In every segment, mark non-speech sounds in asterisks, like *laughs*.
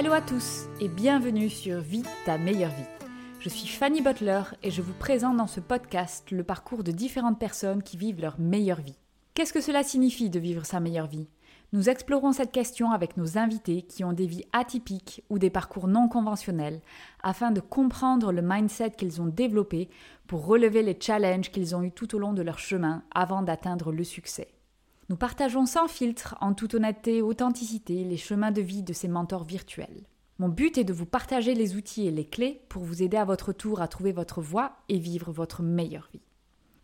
Hello à tous et bienvenue sur Vie ta meilleure vie. Je suis Fanny Butler et je vous présente dans ce podcast le parcours de différentes personnes qui vivent leur meilleure vie. Qu'est-ce que cela signifie de vivre sa meilleure vie? Nous explorons cette question avec nos invités qui ont des vies atypiques ou des parcours non conventionnels afin de comprendre le mindset qu'ils ont développé pour relever les challenges qu'ils ont eus tout au long de leur chemin avant d'atteindre le succès. Nous partageons sans filtre, en toute honnêteté et authenticité, les chemins de vie de ces mentors virtuels. Mon but est de vous partager les outils et les clés pour vous aider à votre tour à trouver votre voie et vivre votre meilleure vie.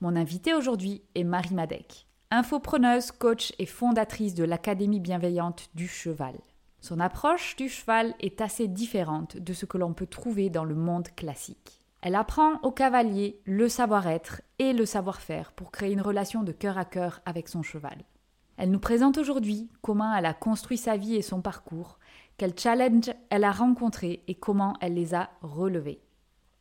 Mon invité aujourd'hui est Marie Madec, infopreneuse, coach et fondatrice de l'Académie bienveillante du cheval. Son approche du cheval est assez différente de ce que l'on peut trouver dans le monde classique. Elle apprend au cavalier le savoir-être et le savoir-faire pour créer une relation de cœur à cœur avec son cheval. Elle nous présente aujourd'hui comment elle a construit sa vie et son parcours quels challenges elle a rencontrés et comment elle les a relevés.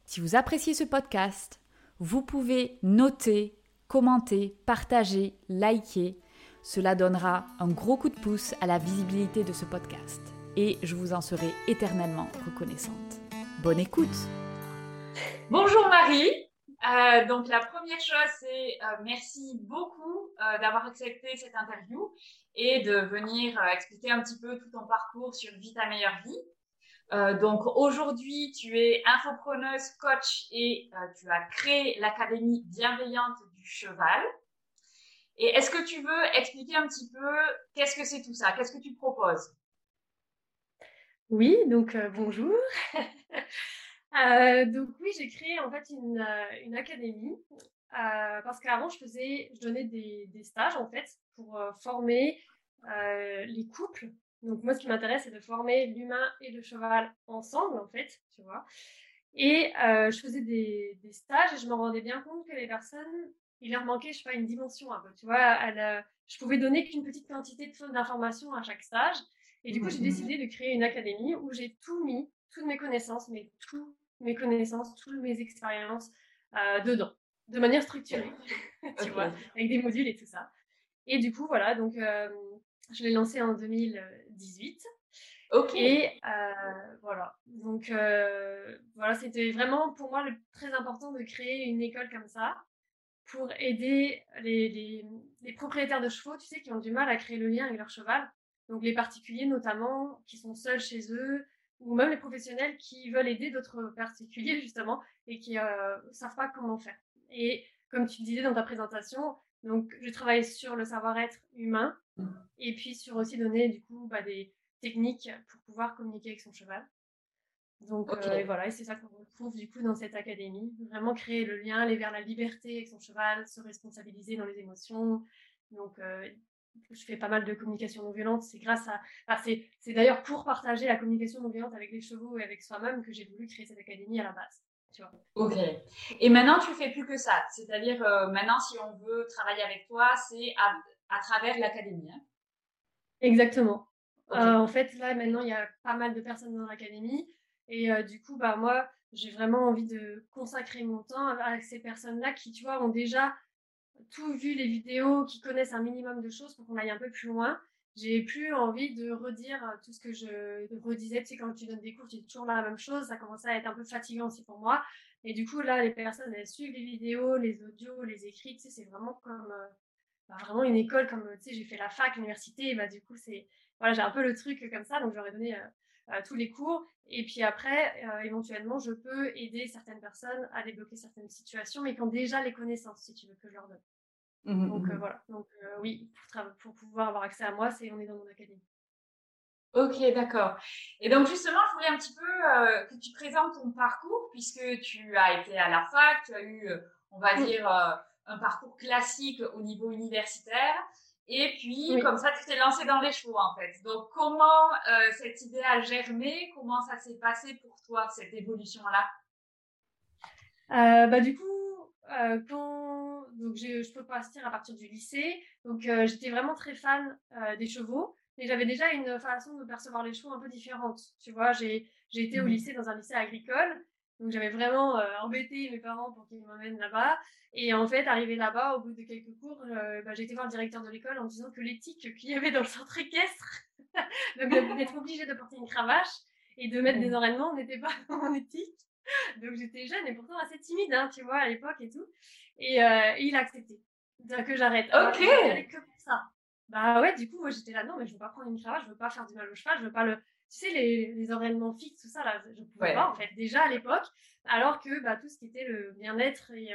Si vous appréciez ce podcast, vous pouvez noter, commenter, partager, liker. Cela donnera un gros coup de pouce à la visibilité de ce podcast et je vous en serai éternellement reconnaissante. Bonne écoute Bonjour Marie euh, donc la première chose, c'est euh, merci beaucoup euh, d'avoir accepté cette interview et de venir expliquer un petit peu tout ton parcours sur Vie ta meilleure vie. donc aujourd'hui, tu es infopreneuse, coach et tu as créé l'académie bienveillante du cheval. Et est-ce que tu veux expliquer un petit peu qu'est-ce que c'est tout ça? Qu'est-ce que tu proposes? Oui, donc bonjour. *laughs* Euh, donc oui, j'ai créé en fait une, euh, académie euh, parce qu'avant je faisais, je donnais des, stages en fait pour former les couples. Donc moi, ce qui m'intéresse, c'est de former l'humain et le cheval ensemble en fait, tu vois. Et je faisais des, stages et je me rendais bien compte que les personnes, il leur manquait, je sais pas, une dimension un peu, tu vois. je pouvais donner qu'une petite quantité d'informations à chaque stage. Et du coup, j'ai mmh décidé de créer une académie où j'ai tout mis, toutes mes connaissances, mais tout mes connaissances, toutes mes expériences euh, dedans, de manière structurée, *laughs* tu vois, avec des modules et tout ça. Et du coup, voilà, donc euh, je l'ai lancé en 2018. Ok. Et euh, voilà, donc voilà, c'était vraiment pour moi le, très important de créer une école comme ça pour aider les, les, les, propriétaires de chevaux, tu sais, qui ont du mal à créer le lien avec leur cheval. Donc les particuliers notamment, qui sont seuls chez eux, ou même les professionnels qui veulent aider d'autres particuliers justement et qui ne euh, savent pas comment faire. Et comme tu disais dans ta présentation, donc je travaille sur le savoir-être humain et puis sur aussi donner du coup bah, des techniques pour pouvoir communiquer avec son cheval. Donc euh, et voilà, et c'est ça qu'on retrouve du coup dans cette académie, vraiment créer le lien, aller vers la liberté avec son cheval, se responsabiliser dans les émotions. Donc euh, je fais pas mal de communication non violente. C'est grâce à. c'est, d'ailleurs pour partager la communication non violente avec les chevaux et avec soi-même que j'ai voulu créer cette académie à la base. Tu vois. Ok. Et maintenant, tu fais plus que ça. C'est-à-dire, euh, maintenant, si on veut travailler avec toi, c'est à, travers l'académie. Hein. Exactement. Euh, en fait, là, maintenant, il y a pas mal de personnes dans l'académie. Et euh, du coup, bah, moi, j'ai vraiment envie de consacrer mon temps avec ces personnes-là qui, tu vois, ont déjà tout vu les vidéos, qui connaissent un minimum de choses pour qu'on aille un peu plus loin. J'ai plus envie de redire euh, tout ce que je redisais. Tu sais, quand tu donnes des cours, tu dis toujours la même chose. Ça commençait à être un peu fatigant aussi pour moi. Et du coup, là, les personnes, elles suivent les vidéos, les audios, les écrits. Tu sais, c'est vraiment comme euh, bah, vraiment une école. Comme tu sais, j'ai fait la fac, l'université. Bah, du coup, c'est voilà, j'ai un peu le truc comme ça. Donc, j'aurais donné euh, tous les cours. Et puis après, éventuellement, je peux aider certaines personnes à débloquer certaines situations, mais qui ont déjà les connaissances, si tu veux que je leur donne. Mmh donc euh, mmh voilà, donc euh, oui, pour, pouvoir avoir accès à moi, c'est on est dans mon académie. Ok, d'accord. Et donc justement, je voulais un petit peu euh, que tu présentes ton parcours, puisque tu as été à la fac, tu as eu, on va dire, un parcours classique au niveau universitaire. Et puis, comme ça, tu t'es lancé dans les chevaux, en fait. Donc, comment cette idée a germé? Comment ça s'est passé pour toi, cette évolution-là? Bah, Du coup, quand donc je peux partir à partir du lycée. Donc euh, j'étais vraiment très fan euh, des chevaux. Et j'avais déjà une façon de percevoir les chevaux un peu différente. Tu vois, j'ai été au mmh lycée dans un lycée agricole. Donc j'avais vraiment euh, embêté mes parents pour qu'ils m'emmènent là-bas. Et en fait, arrivé là-bas, au bout de quelques cours, bah, j'ai été voir le directeur de l'école en disant que l'éthique qu'il y avait dans le centre équestre, *laughs* donc d'être obligé de porter une cravache, Et de mettre des entraînements n'était pas *laughs* dans mon éthique. Donc j'étais jeune et pourtant assez timide, hein, tu vois, à l'époque et tout. Et, il a accepté que j'arrête. Ok. que pour ça. Bah ouais, du coup, moi j'étais là, non, mais je veux pas prendre une cravache, je veux pas faire du mal au cheval, je veux pas le. Tu sais, les, les entraînements fixes, tout ça, là, je pouvais pas, en fait, déjà à l'époque. Alors que bah, tout ce qui était le bien-être et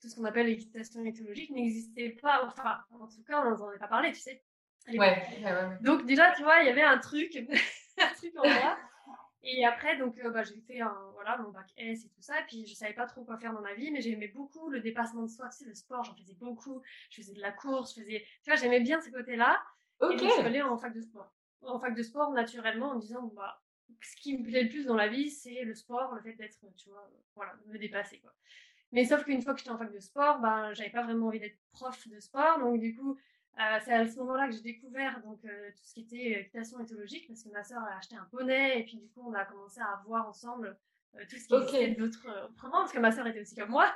tout ce qu'on appelle l'équitation éthologique n'existait pas. Enfin, en tout cas, on n'en avait pas parlé, tu sais. Ouais, ouais, ouais, Donc déjà, tu vois, il y avait un truc, *laughs* un truc en moi. Et après, donc, euh, bah, j'ai fait un, voilà, mon bac S et tout ça. Et puis, je savais pas trop quoi faire dans ma vie, mais j'aimais beaucoup le dépassement de soi. Tu sais, le sport, j'en faisais beaucoup. Je faisais de la course, je faisais. Tu vois, j'aimais bien ce côté-là. Et donc, je suis allée en fac de sport. En fac de sport, naturellement, en disant, bah, ce qui me plaît le plus dans la vie, c'est le sport, le fait d'être, tu vois, voilà, me dépasser, quoi. Mais sauf qu'une fois que j'étais en fac de sport, ben, j'avais pas vraiment envie d'être prof de sport. Donc, du coup, euh, c'est à ce moment-là que j'ai découvert donc, euh, tout ce qui était équitation éthologique parce que ma sœur a acheté un poney et puis du coup on a commencé à voir ensemble euh, tout ce qui était d'autres autrement parce que ma sœur était aussi comme moi.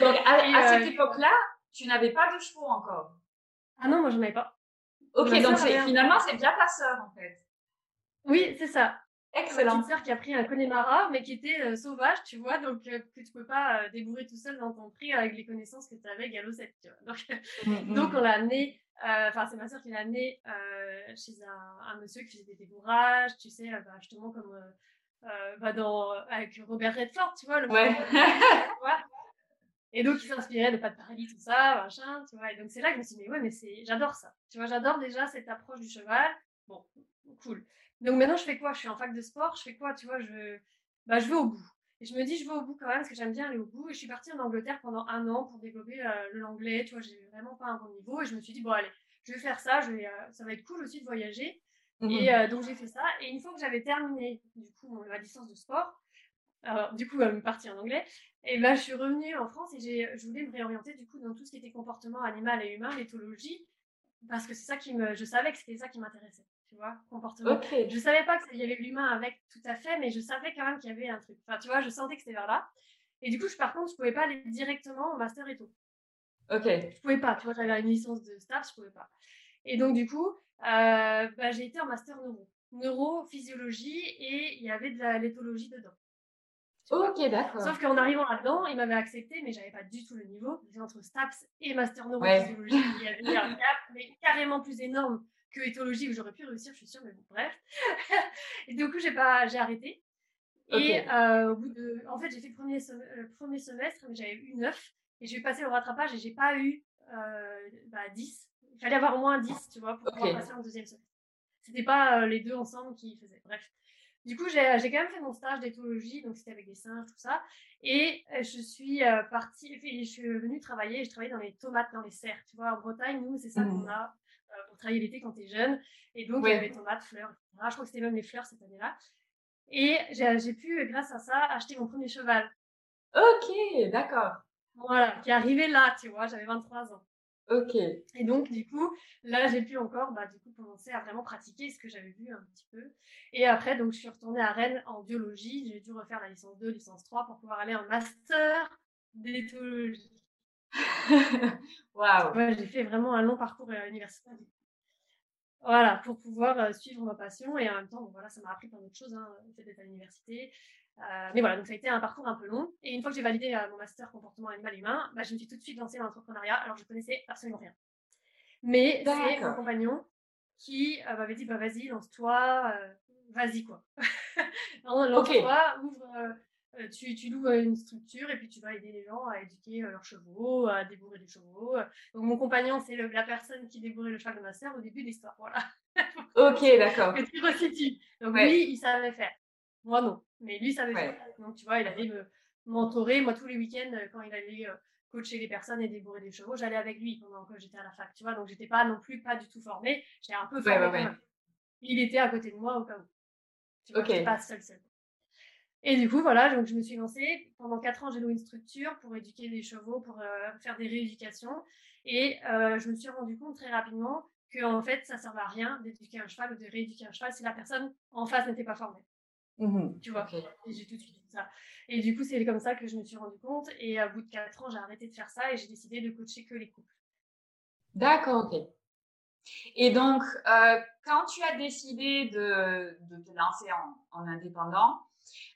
donc à, *laughs* cette époque-là, tu n'avais pas de chevaux encore? Ah non, moi je n'en avais pas. Ok, donc finalement c'est bien ta sœur en fait. Oui, c'est ça. Excellent. Une petite sœur qui a pris un Connemara, mais qui était euh, sauvage, tu vois, donc euh, que tu peux pas euh, débourrer tout seul dans ton prix avec les connaissances que tu avais galopette, tu vois. Donc, mm, mm. *laughs* donc on l'a amené, enfin c'est ma sœur qui l'a amené chez un, monsieur qui faisait des débourrages, tu sais, bah, justement comme bah, dans, avec Robert Redford, tu vois, le ouais. *laughs* Et donc, il s'inspirait de pas de paradis, tout ça, machin, tu vois. Et donc, c'est là que je me suis dit, mais ouais, mais c'est, j'adore ça. Tu vois, j'adore déjà cette approche du cheval. Bon, cool. Donc maintenant, je fais quoi? Je suis en fac de sport, je fais quoi? Tu vois, je, bah, je vais au bout. Et je me dis, je vais au bout quand même, parce que j'aime bien aller au bout. Et je suis partie en Angleterre pendant un an pour développer euh, l'anglais. Tu vois, j'ai vraiment pas un bon niveau. Et je me suis dit, bon, allez, je vais faire ça. Je vais, euh, ça va être cool aussi de voyager. Mmh et euh, donc, j'ai fait ça. Et une fois que j'avais terminé, du coup, ma licence de sport, alors, du coup, elle me partie en anglais. Et ben, je suis revenue en France et je voulais me réorienter, du coup, dans tout ce qui était comportement animal et humain, l'éthologie, parce que c'est ça qui me, je savais que c'était ça qui m'intéressait tu vois, comportement. Je savais pas qu'il y avait l'humain avec tout à fait, mais je savais quand même qu'il y avait un truc. Enfin, tu vois, je sentais que c'était vers là. Et du coup, je, par contre, je pouvais pas aller directement au master et tout. Ok. Je pouvais pas, tu vois, j'avais une licence de staff, je pouvais pas. Et donc, du coup, euh, bah, j'ai été en master neuro. Neurophysiologie et il y avait de l'éthologie dedans. Ok, d'accord. Sauf qu'en arrivant là-dedans, il m'avait accepté, mais j'avais pas du tout le niveau. Entre STAPS et Master Neurophysiologie, il y avait un gap, mais carrément plus énorme que éthologie où j'aurais pu réussir, je suis sûre, mais bon, bref. *laughs* et du coup, j'ai pas, j'ai arrêté. Et euh, au bout de, en fait, j'ai fait le premier, le premier semestre, mais j'avais eu 9 et j'ai passé le rattrapage et j'ai pas eu euh, bah, 10. Il fallait avoir au moins 10, tu vois, pour pouvoir passer en deuxième semestre. C'était pas euh, les deux ensemble qui faisaient. Bref. Du coup, j'ai quand même fait mon stage d'éthologie, donc c'était avec des singes, tout ça. Et je suis partie, je suis venue travailler, je travaillais dans les tomates, dans les serres. Tu vois, en Bretagne, nous, c'est ça mmh. qu'on a euh, pour travailler l'été quand tu es jeune. Et donc, il y avait tomates, fleurs, etc. Je crois que c'était même les fleurs cette année-là. Et j'ai pu, grâce à ça, acheter mon premier cheval. Ok, d'accord. Voilà, qui est arrivé là, tu vois, j'avais 23 ans. Ok. Et donc, du coup, là, j'ai pu encore, bah, du coup, commencer à vraiment pratiquer ce que j'avais vu un petit peu. Et après, donc, je suis retournée à Rennes en biologie. J'ai dû refaire la licence 2, licence 3 pour pouvoir aller en master d'éthologie. *laughs* Waouh J'ai fait vraiment un long parcours à universitaire. Voilà, pour pouvoir euh, suivre ma passion et en même temps, voilà, ça m'a appris plein d'autres choses, hein, d'être à l'université. Euh, mais voilà, donc ça a été un parcours un peu long. Et une fois que j'ai validé euh, mon master comportement animal humain, bah, je me suis tout de suite lancée dans l'entrepreneuriat. Alors je connaissais absolument rien. Mais c'est mon compagnon qui m'avait dit bah vas-y, lance-toi, vas-y quoi. *laughs* lance-toi, ouvre euh, tu, tu, loues euh, une structure et puis tu vas aider les gens à éduquer euh, leurs chevaux, à débourrer les chevaux. Donc mon compagnon, c'est la personne qui débourrait le cheval de ma sœur au début de l'histoire. Voilà. *laughs* ok, d'accord. Que tu resitues. Donc lui, il savait faire. Moi, non. Mais lui, savait faire. Donc tu vois, il allait me mentorer. Moi, tous les week-ends, quand il allait coacher les personnes et débourrer les chevaux, j'allais avec lui pendant que j'étais à la fac. Tu vois, donc j'étais pas non plus pas du tout formée. J'étais un peu formée. il était à côté de moi au cas où. Tu vois, pas seule seule. Et du coup, voilà, donc je me suis lancée. Pendant quatre ans, j'ai loué une structure pour éduquer les chevaux, pour euh, faire des rééducations. Et euh, je me suis rendu compte très rapidement que en fait, ça ne servait à rien d'éduquer un cheval ou de rééduquer un cheval si la personne en face n'était pas formée. Mmh tu vois, et j'ai tout de suite dit ça. Et du coup, c'est comme ça que je me suis rendu compte. Et à bout de quatre ans, j'ai arrêté de faire ça et j'ai décidé de coacher que les couples. D'accord, ok. Et donc, euh, quand tu as décidé de, de te lancer en, en indépendant,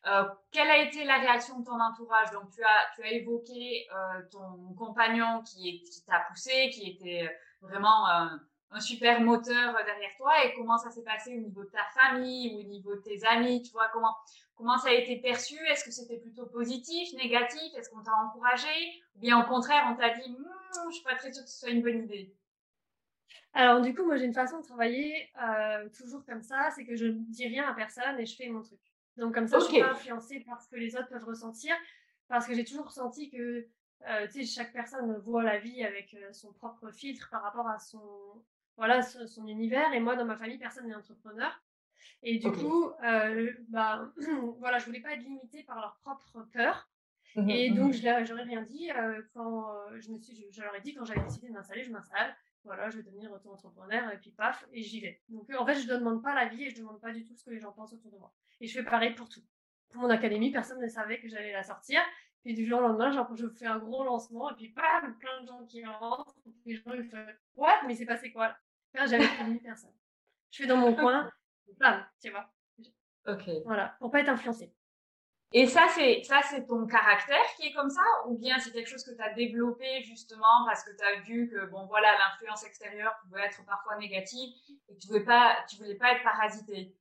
euh, quelle a été la réaction de ton entourage? Donc, tu as, tu as évoqué euh, ton compagnon qui, qui t'a poussé, qui était vraiment un, un, super moteur derrière toi. Et comment ça s'est passé au niveau de ta famille ou au niveau de tes amis Tu vois, comment, comment ça a été perçu? Est-ce que c'était plutôt positif, négatif? Est-ce qu'on t'a encouragé? Ou bien au contraire, on t'a dit, hm, je suis pas très sûre que ce soit une bonne idée alors, du coup, moi, j'ai une façon de travailler euh, toujours comme ça, c'est que je ne dis rien à personne et je fais mon truc. Donc, comme ça, je suis pas influencée par ce que les autres peuvent ressentir, parce que j'ai toujours ressenti que euh, chaque personne voit la vie avec euh, son propre filtre par rapport à son, voilà, son, univers. Et moi, dans ma famille, personne n'est entrepreneur. Et du coup, euh, bah, *clears throat* voilà, je voulais pas être limitée par leur propre peur. Mmh et donc, mmh je j'aurais rien dit quand je me suis, je, leur ai dit quand j'avais décidé de m'installer, je m'installe voilà, je vais devenir auto-entrepreneur et puis paf, et j'y vais. Donc en fait, je ne demande pas la vie et je ne demande pas du tout ce que les gens pensent autour de moi. Et je fais pareil pour tout. Pour mon académie, personne ne savait que j'allais la sortir. Puis du jour au lendemain, genre, je fais un gros lancement et puis bam, plein de gens qui rentrent. Et les gens ils font What? Mais c'est passé quoi là? J'avais prévenu personne. Je fais dans mon *laughs* coin, bam, tu vois. Ok. Voilà, pour pas être influencé. Et ça, c'est ça, c'est ton caractère qui est comme ça, ou bien c'est quelque chose que tu as développé justement parce que tu as vu que bon voilà l'influence extérieure pouvait être parfois négative et tu voulais pas, tu voulais pas être parasité.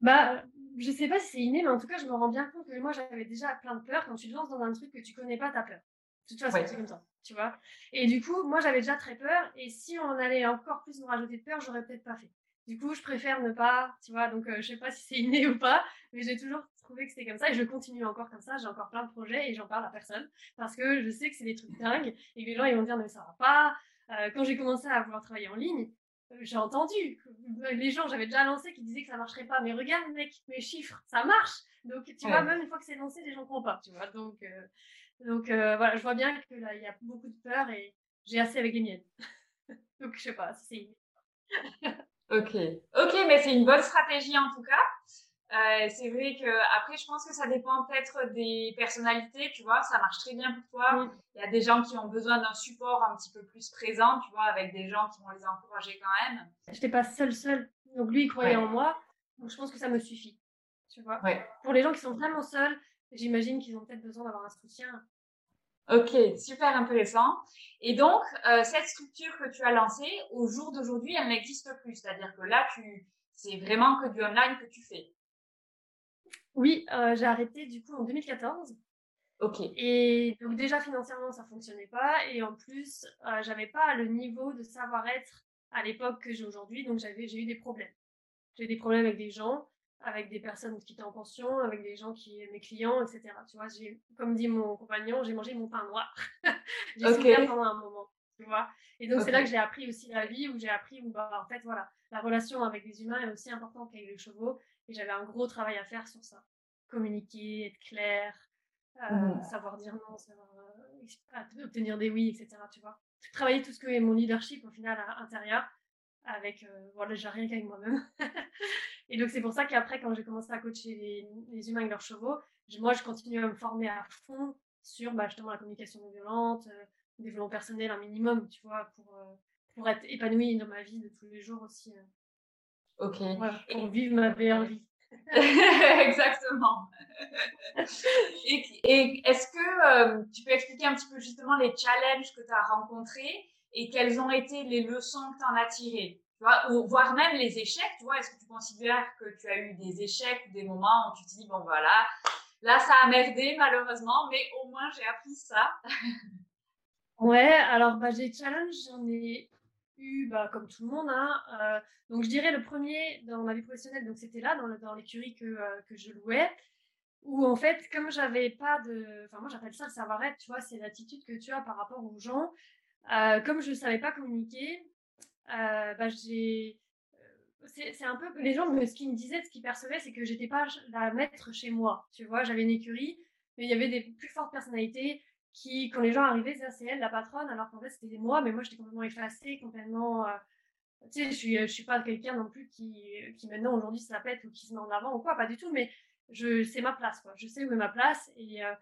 Bah, je sais pas si c'est inné, mais en tout cas, je me rends bien compte que moi j'avais déjà plein de peur quand tu te lances dans un truc que tu connais pas, t'as peur. De toute façon, c'est comme ça, tu vois. Et du coup, moi j'avais déjà très peur, et si on allait encore plus me rajouter de peur, j'aurais peut-être pas fait. Du coup, je préfère ne pas, tu vois. Donc, euh, je sais pas si c'est inné *laughs* ou pas, mais j'ai toujours trouvé que c'était comme ça et je continue encore comme ça. J'ai encore plein de projets et j'en parle à personne parce que je sais que c'est des trucs dingues et que les gens ils vont dire mais ça va pas. Euh, quand j'ai commencé à vouloir travailler en ligne, euh, j'ai entendu les gens, j'avais déjà lancé qui disaient que ça marcherait pas. Mais regarde mec, mes chiffres, ça marche. Donc tu vois, même une fois que c'est lancé, les gens ne croient pas. Tu vois, donc euh, donc voilà, je vois bien que là il y a beaucoup de peur et j'ai assez avec les miennes. *laughs* donc je sais pas, c'est. *laughs* ok, ok, mais c'est une bonne stratégie en tout cas. Euh, c'est vrai que après, je pense que ça dépend peut-être des personnalités, tu vois. Ça marche très bien pour toi. Il y a des gens qui ont besoin d'un support un petit peu plus présent, tu vois, avec des gens qui vont les encourager quand même. Je n'étais pas seule, seule. Donc lui, il croyait en moi. Donc je pense que ça me suffit, tu vois. Pour les gens qui sont vraiment seuls, j'imagine qu'ils ont peut-être besoin d'avoir un soutien. Ok, super intéressant. Et donc, euh, cette structure que tu as lancée, au jour d'aujourd'hui, elle n'existe plus. C'est-à-dire que là, tu, c'est vraiment que du online que tu fais. Oui, euh, j'ai arrêté du coup en 2014. Ok. Et donc déjà financièrement ça fonctionnait pas et en plus euh, j'avais pas le niveau de savoir-être à l'époque que j'ai aujourd'hui donc j'avais j'ai eu des problèmes. J'ai eu des problèmes avec des gens, avec des personnes qui étaient en pension, avec des gens qui mes clients etc. Tu vois j'ai comme dit mon compagnon j'ai mangé mon pain noir. *laughs* j'ai souffert pendant un moment. Tu vois et donc c'est là que j'ai appris aussi la vie où j'ai appris où bah, en fait voilà la relation avec les humains est aussi importante qu'avec les chevaux et j'avais un gros travail à faire sur ça. Communiquer, être clair, euh, mmh. savoir dire non, savoir euh, obtenir des oui, etc. Tu vois. Travailler tout ce que est mon leadership au final à intérieur avec, euh, voilà, j'ai rien qu'avec moi-même. *laughs* et donc c'est pour ça qu'après, quand j'ai commencé à coacher les, les, humains avec leurs chevaux, moi je continue à me former à fond sur bah, justement la communication non violente, euh, développement personnel un minimum, tu vois, pour, pour être épanouie dans ma vie de tous les jours aussi. Ok. pour vivre ma meilleure vie. *laughs* Exactement. et, est-ce que euh, tu peux expliquer un petit peu justement les challenges que tu as rencontrés et quelles ont été les leçons que tu en as tirées? Ou voire même les échecs, tu vois, est-ce que tu considères que tu as eu des échecs des moments où tu te dis, bon voilà, là ça a merdé malheureusement, mais au moins j'ai appris ça? *laughs* Ouais, alors bah, j'ai challenge, j'en ai bah, comme tout le monde. Hein, euh, donc, je dirais le premier dans ma vie professionnelle, donc c'était là, dans, dans l'écurie que, euh, que je louais, où en fait, comme j'avais pas de. Enfin, moi, j'appelle ça le savoir-être, tu vois, c'est l'attitude que tu as par rapport aux gens. Euh, comme je ne savais pas communiquer, bah, j'ai. C'est un peu. Les gens, ce qu'ils me disaient, ce qu'ils percevaient, c'est que j'étais pas la maître chez moi. Tu vois, j'avais une écurie, mais il y avait des plus fortes personnalités qui, quand les gens arrivaient, c'est elle, la patronne, alors qu'en fait, c'était moi, mais moi, j'étais complètement effacée, complètement. Euh, tu sais, je suis, je suis pas quelqu'un non plus qui, qui maintenant, aujourd'hui, se la pète ou qui se met en avant ou quoi, pas du tout, mais c'est ma place, quoi. Je sais où est ma place et. Euh,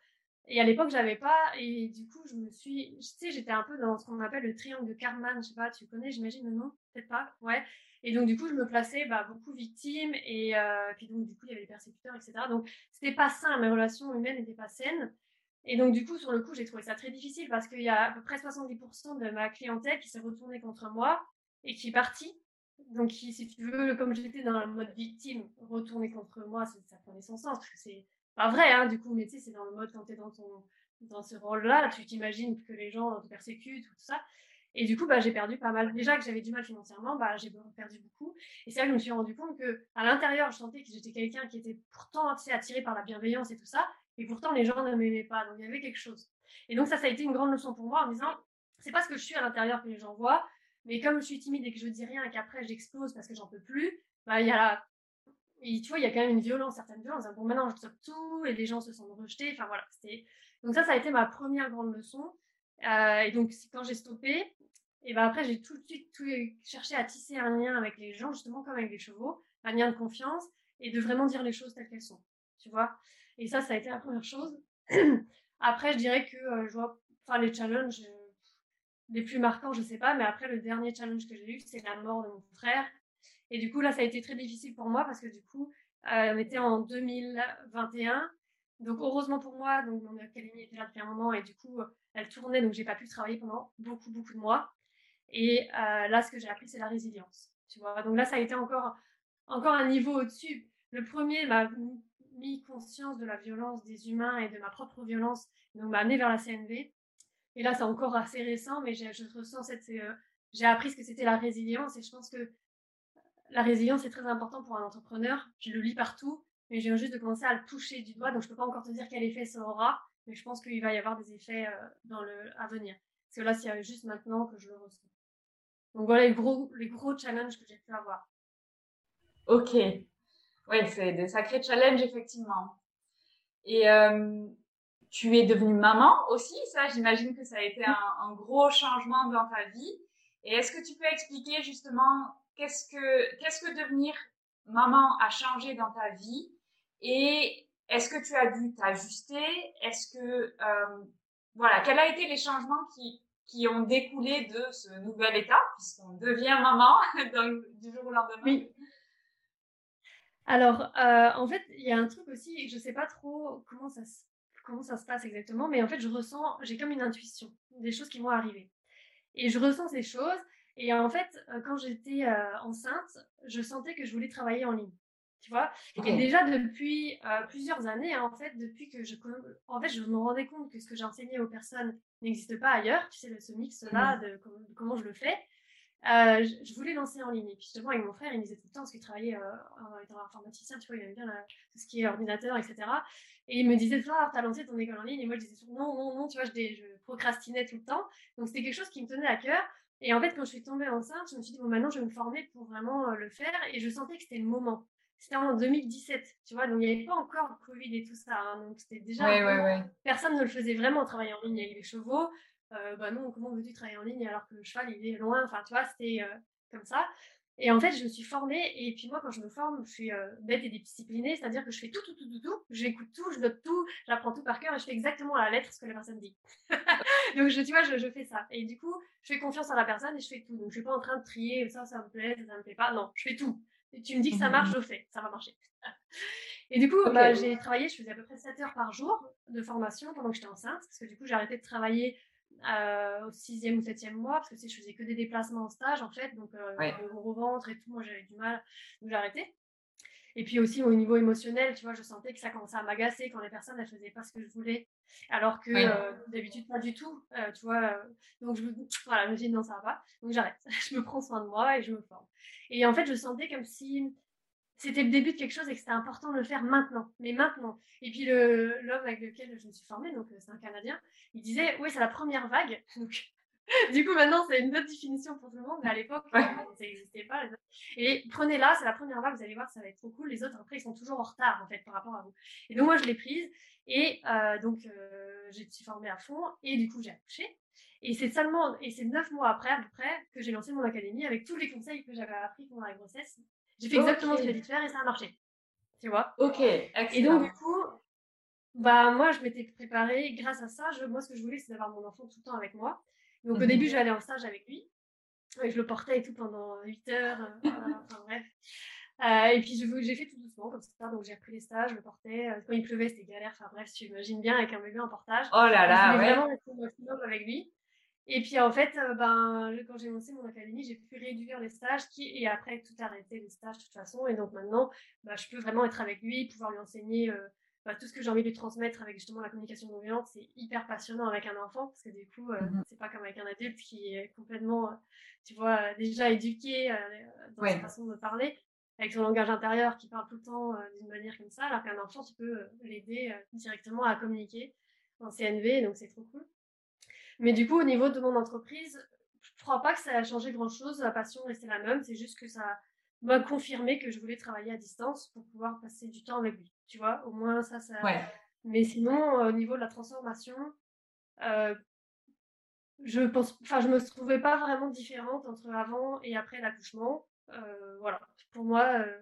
et à l'époque, j'avais pas, et du coup, je me suis, tu sais, j'étais un peu dans ce qu'on appelle le triangle de Karman, je sais pas, tu connais, j'imagine nom, peut-être pas, ouais. Et donc, du coup, je me plaçais bah, beaucoup victime. Et puis, donc, du coup, il y avait les persécuteurs, etc. Donc, c'était pas sain. Mes relations humaines n'étaient pas saines. Et donc, du coup, sur le coup, j'ai trouvé ça très difficile parce qu'il y a à peu près 70% de ma clientèle qui s'est retournée contre moi et qui est partie. Donc, si tu veux, comme j'étais dans le mode victime, retourner contre moi, ça prenait son sens. Parce que c'est pas vrai, hein, du coup, mais tu sais, c'est dans le mode quand tu es dans, ton, dans ce rôle-là, tu t'imagines que les gens te persécutent ou tout ça. Et du coup, bah, j'ai perdu pas mal. Déjà que j'avais du mal financièrement, bah, j'ai perdu beaucoup. Et c'est là que je me suis rendu compte que à l'intérieur, je sentais que j'étais quelqu'un qui était pourtant attiré par la bienveillance et tout ça. Et pourtant, les gens ne m'aimaient pas. Donc, il y avait quelque chose. Et donc, ça, ça a été une grande leçon pour moi en me disant, c'est pas ce que je suis à l'intérieur que les gens voient, mais comme je suis timide et que je dis rien et qu'après j'explose parce que j'en peux plus, bah, il y a. Et tu vois, il y a quand même une violence, certaine violence. Bon, maintenant, je stoppe tout et les gens se sont rejetés. Enfin, voilà. Donc, ça, ça a été ma première grande leçon. Euh, et donc, quand j'ai stoppé, et ben après, j'ai tout de suite cherché à tisser un lien avec les gens, justement comme avec les chevaux, un lien de confiance et de vraiment dire les choses telles qu'elles sont. Tu vois et ça, ça a été la première chose. *clears throat* après, je dirais que euh, je vois, enfin, les challenges euh, les plus marquants, je sais pas, mais après, le dernier challenge que j'ai eu, c'est la mort de mon frère. Et du coup, là, ça a été très difficile pour moi parce que du coup, euh, on était en 2021. Donc, heureusement pour moi, donc mon académie était là depuis un moment et du coup, elle tournait, donc j'ai pas pu travailler pendant beaucoup, beaucoup de mois. Et là, ce que j'ai appris, c'est la résilience. Tu vois, donc là, ça a été encore, encore un niveau au-dessus. Le premier m'a mis conscience de la violence des humains et de ma propre violence, donc m'a amené vers la CNV. Et là, c'est encore assez récent, mais je ressens. Euh, j'ai appris ce que c'était la résilience et je pense que la résilience est très important pour un entrepreneur. Je le lis partout, mais je viens juste de commencer à le toucher du doigt, donc je peux pas encore te dire quel effet ça aura, mais je pense qu'il va y avoir des effets euh, dans le à venir. Parce que là, c'est juste maintenant que je le ressens. Donc voilà les gros, les gros challenges que j'ai pu avoir. Ok, oui, c'est des sacrés challenges, effectivement. Et euh, tu es devenue maman aussi, ça, j'imagine que ça a été un, gros changement dans ta vie. Et est-ce que tu peux expliquer justement qu'est-ce que, devenir maman a changé dans ta vie et est-ce que tu as dû t'ajuster? Est-ce que, euh, voilà, quels ont été les changements qui, qui ont découlé de ce nouvel état, puisqu'on devient maman *laughs* du jour au lendemain? Oui. Alors, euh, en fait, il y a un truc aussi, je ne sais pas trop comment ça, se, comment ça se passe exactement, mais en fait, je ressens, j'ai comme une intuition, des choses qui vont arriver. Et je ressens ces choses, et en fait, euh, quand j'étais euh, enceinte, je sentais que je voulais travailler en ligne. Tu vois? Et déjà depuis plusieurs années, hein, en fait, depuis que je, en fait, je me rendais compte que ce que j'enseignais aux personnes n'existe pas ailleurs. Tu sais, ce mix-là mmh. de, comment je le fais. Euh, je, voulais lancer en ligne. Et puis justement, avec mon frère, il me disait tout le temps, parce qu'il travaillait euh, en étant informaticien, tu vois, il aimait bien tout ce qui est ordinateur, etc. Et il me disait, Flore, t'as lancé ton école en ligne? Et moi, je disais, non, non, non, tu vois, je, je procrastinais tout le temps. Donc, c'était quelque chose qui me tenait à cœur. Et en fait, quand je suis tombée enceinte, je me suis dit, bon, maintenant, je vais me former pour vraiment euh, le faire. Et je sentais que c'était le moment. C'était en 2017, tu vois, donc il n'y avait pas encore le Covid et tout ça. Hein. donc, c'était déjà. Personne ne le faisait vraiment, travailler en ligne avec les chevaux. Euh, bah non, comment veux-tu travailler en ligne alors que le cheval il est loin? Enfin, tu vois, c'était euh, comme ça. Et en fait, je me suis formée. Et puis moi, quand je me forme, je suis euh, bête et disciplinée, c'est-à-dire que je fais tout, tout, tout, tout, tout. J'écoute tout, je note tout, j'apprends tout par cœur et je fais exactement à la lettre ce que la personne dit. *laughs* donc, je, tu vois, je, je, fais ça. Et du coup, je fais confiance à la personne et je fais tout. Donc, je suis pas en train de trier ça, ça me plaît, ça, ça me plaît pas. Non, je fais tout. Et tu me dis que ça marche, je fais. Ça va marcher. *laughs* Et du coup, bah, j'ai travaillé, je faisais à peu près 7 heures par jour de formation pendant que j'étais enceinte, parce que du coup, j'ai arrêté de travailler euh, au sixième ou septième mois, parce que je faisais que des déplacements en stage, en fait, donc euh, le gros ventre et tout, moi j'avais du mal, donc j'ai arrêté. Et puis aussi au niveau émotionnel, tu vois, je sentais que ça commençait à m'agacer quand les personnes ne faisaient pas ce que je voulais, alors que euh, d'habitude pas du tout, tu vois. donc je, voilà, je me dis non ça va pas, donc j'arrête, *laughs* je me prends soin de moi et je me forme. Et en fait je sentais comme si c'était le début de quelque chose et que c'était important de le faire maintenant, mais maintenant. Et puis l'homme avec lequel je me suis formée, donc c'est un Canadien, il disait oui c'est la première vague. *laughs* Donc, du coup maintenant c'est une autre définition pour tout le monde, mais à l'époque ça n'existait pas. Et prenez-la, c'est la première vague, vous allez voir ça va être trop cool. Les autres après ils sont toujours en retard en fait par rapport à vous. Et donc moi je l'ai prise et euh, donc euh, j'ai suis formée à fond et du coup j'ai accouché. Et c'est seulement et c'est neuf mois après à peu près que j'ai lancé mon académie avec tous les conseils que j'avais appris pendant la grossesse j'ai fait exactement ce que j'ai dit de faire et ça a marché. Tu vois? Ok, Et donc, du coup, bah, moi, je m'étais préparée grâce à ça. Je, moi, ce que je voulais, c'est d'avoir mon enfant tout le temps avec moi. Donc, au mhm. début, j'allais en stage avec lui. je le portais et tout pendant 8 heures. enfin bref. Euh, et puis j'ai fait tout doucement comme ça, donc j'ai repris les stages, je le portais. Quand il pleuvait, c'était galère. Enfin bref, tu imagines bien avec un bébé en portage. Oh là là, ouais. vraiment rester au maximum avec lui. Et puis en fait, ben, quand j'ai lancé mon académie, j'ai pu réduire les stages qui, et après tout arrêter les stages de toute façon. Et donc maintenant, bah, je peux vraiment être avec lui, pouvoir lui enseigner bah, tout ce que j'ai envie de lui transmettre avec justement la communication non violente, c'est hyper passionnant avec un enfant parce que du coup, euh, mmh c'est pas comme avec un adulte qui est complètement, tu vois, déjà éduqué euh, dans sa façon de parler, avec son langage intérieur qui parle tout le temps euh, d'une manière comme ça, alors qu'un enfant, tu peux l'aider directement à communiquer en CNV, donc c'est trop cool. Mais du coup, au niveau de mon entreprise, je crois pas que ça a changé grand chose, la passion restait la même, c'est juste que ça m'a confirmé que je voulais travailler à distance pour pouvoir passer du temps avec lui. Tu vois, au moins ça, ça. Mais sinon, au niveau de la transformation, euh, je pense, enfin, je me trouvais pas vraiment différente entre avant et après l'accouchement. Euh, voilà, pour moi, euh,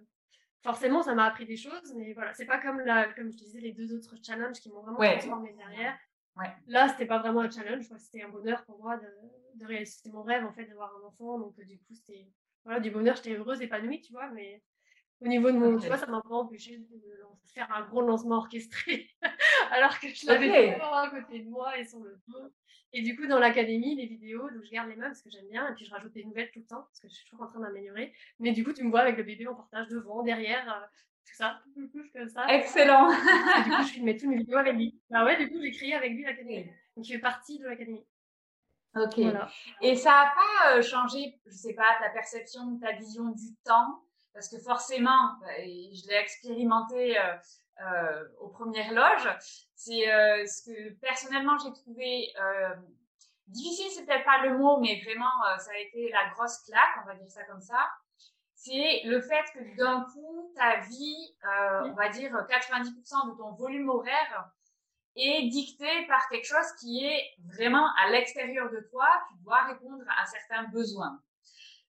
forcément, ça m'a appris des choses, mais voilà, c'est pas comme la, comme je disais, les deux autres challenges qui m'ont vraiment transformé derrière. Ouais. Là, c'était pas vraiment un challenge, c'était un bonheur pour moi de, de réaliser. C'était mon rêve en fait d'avoir un enfant, donc du coup, c'était voilà, du bonheur, j'étais heureuse, épanouie, tu vois, mais au niveau de mon, tu vois, ça m'a pas empêché de faire un gros lancement orchestré, *laughs* alors que je l'avais okay. toujours à côté de moi et sur le dos. Et du coup, dans l'académie, les vidéos, donc je garde les mêmes parce que j'aime bien, et puis je rajoute des nouvelles tout le temps parce que je suis toujours en train d'améliorer. Mais du coup, tu me vois avec le bébé en portage devant, derrière, euh, tout ça, comme ça. Excellent. et du coup, je filmais toutes mes vidéos avec lui. Bah ouais, du coup, j'ai créé avec lui l'académie. Donc, il fait partie de l'académie. Ok. Et ça n'a pas euh, changé, je sais pas, ta perception, ta vision du temps? Parce que forcément, bah, je l'ai expérimenté euh, euh, aux premières loges, c'est ce que personnellement j'ai trouvé difficile, c'est peut-être pas le mot, mais vraiment, ça a été la grosse claque, on va dire ça comme ça. C'est le fait que d'un coup, ta vie, on va dire 90% de ton volume horaire, est dicté par quelque chose qui est vraiment à l'extérieur de toi. Tu dois répondre à certains besoins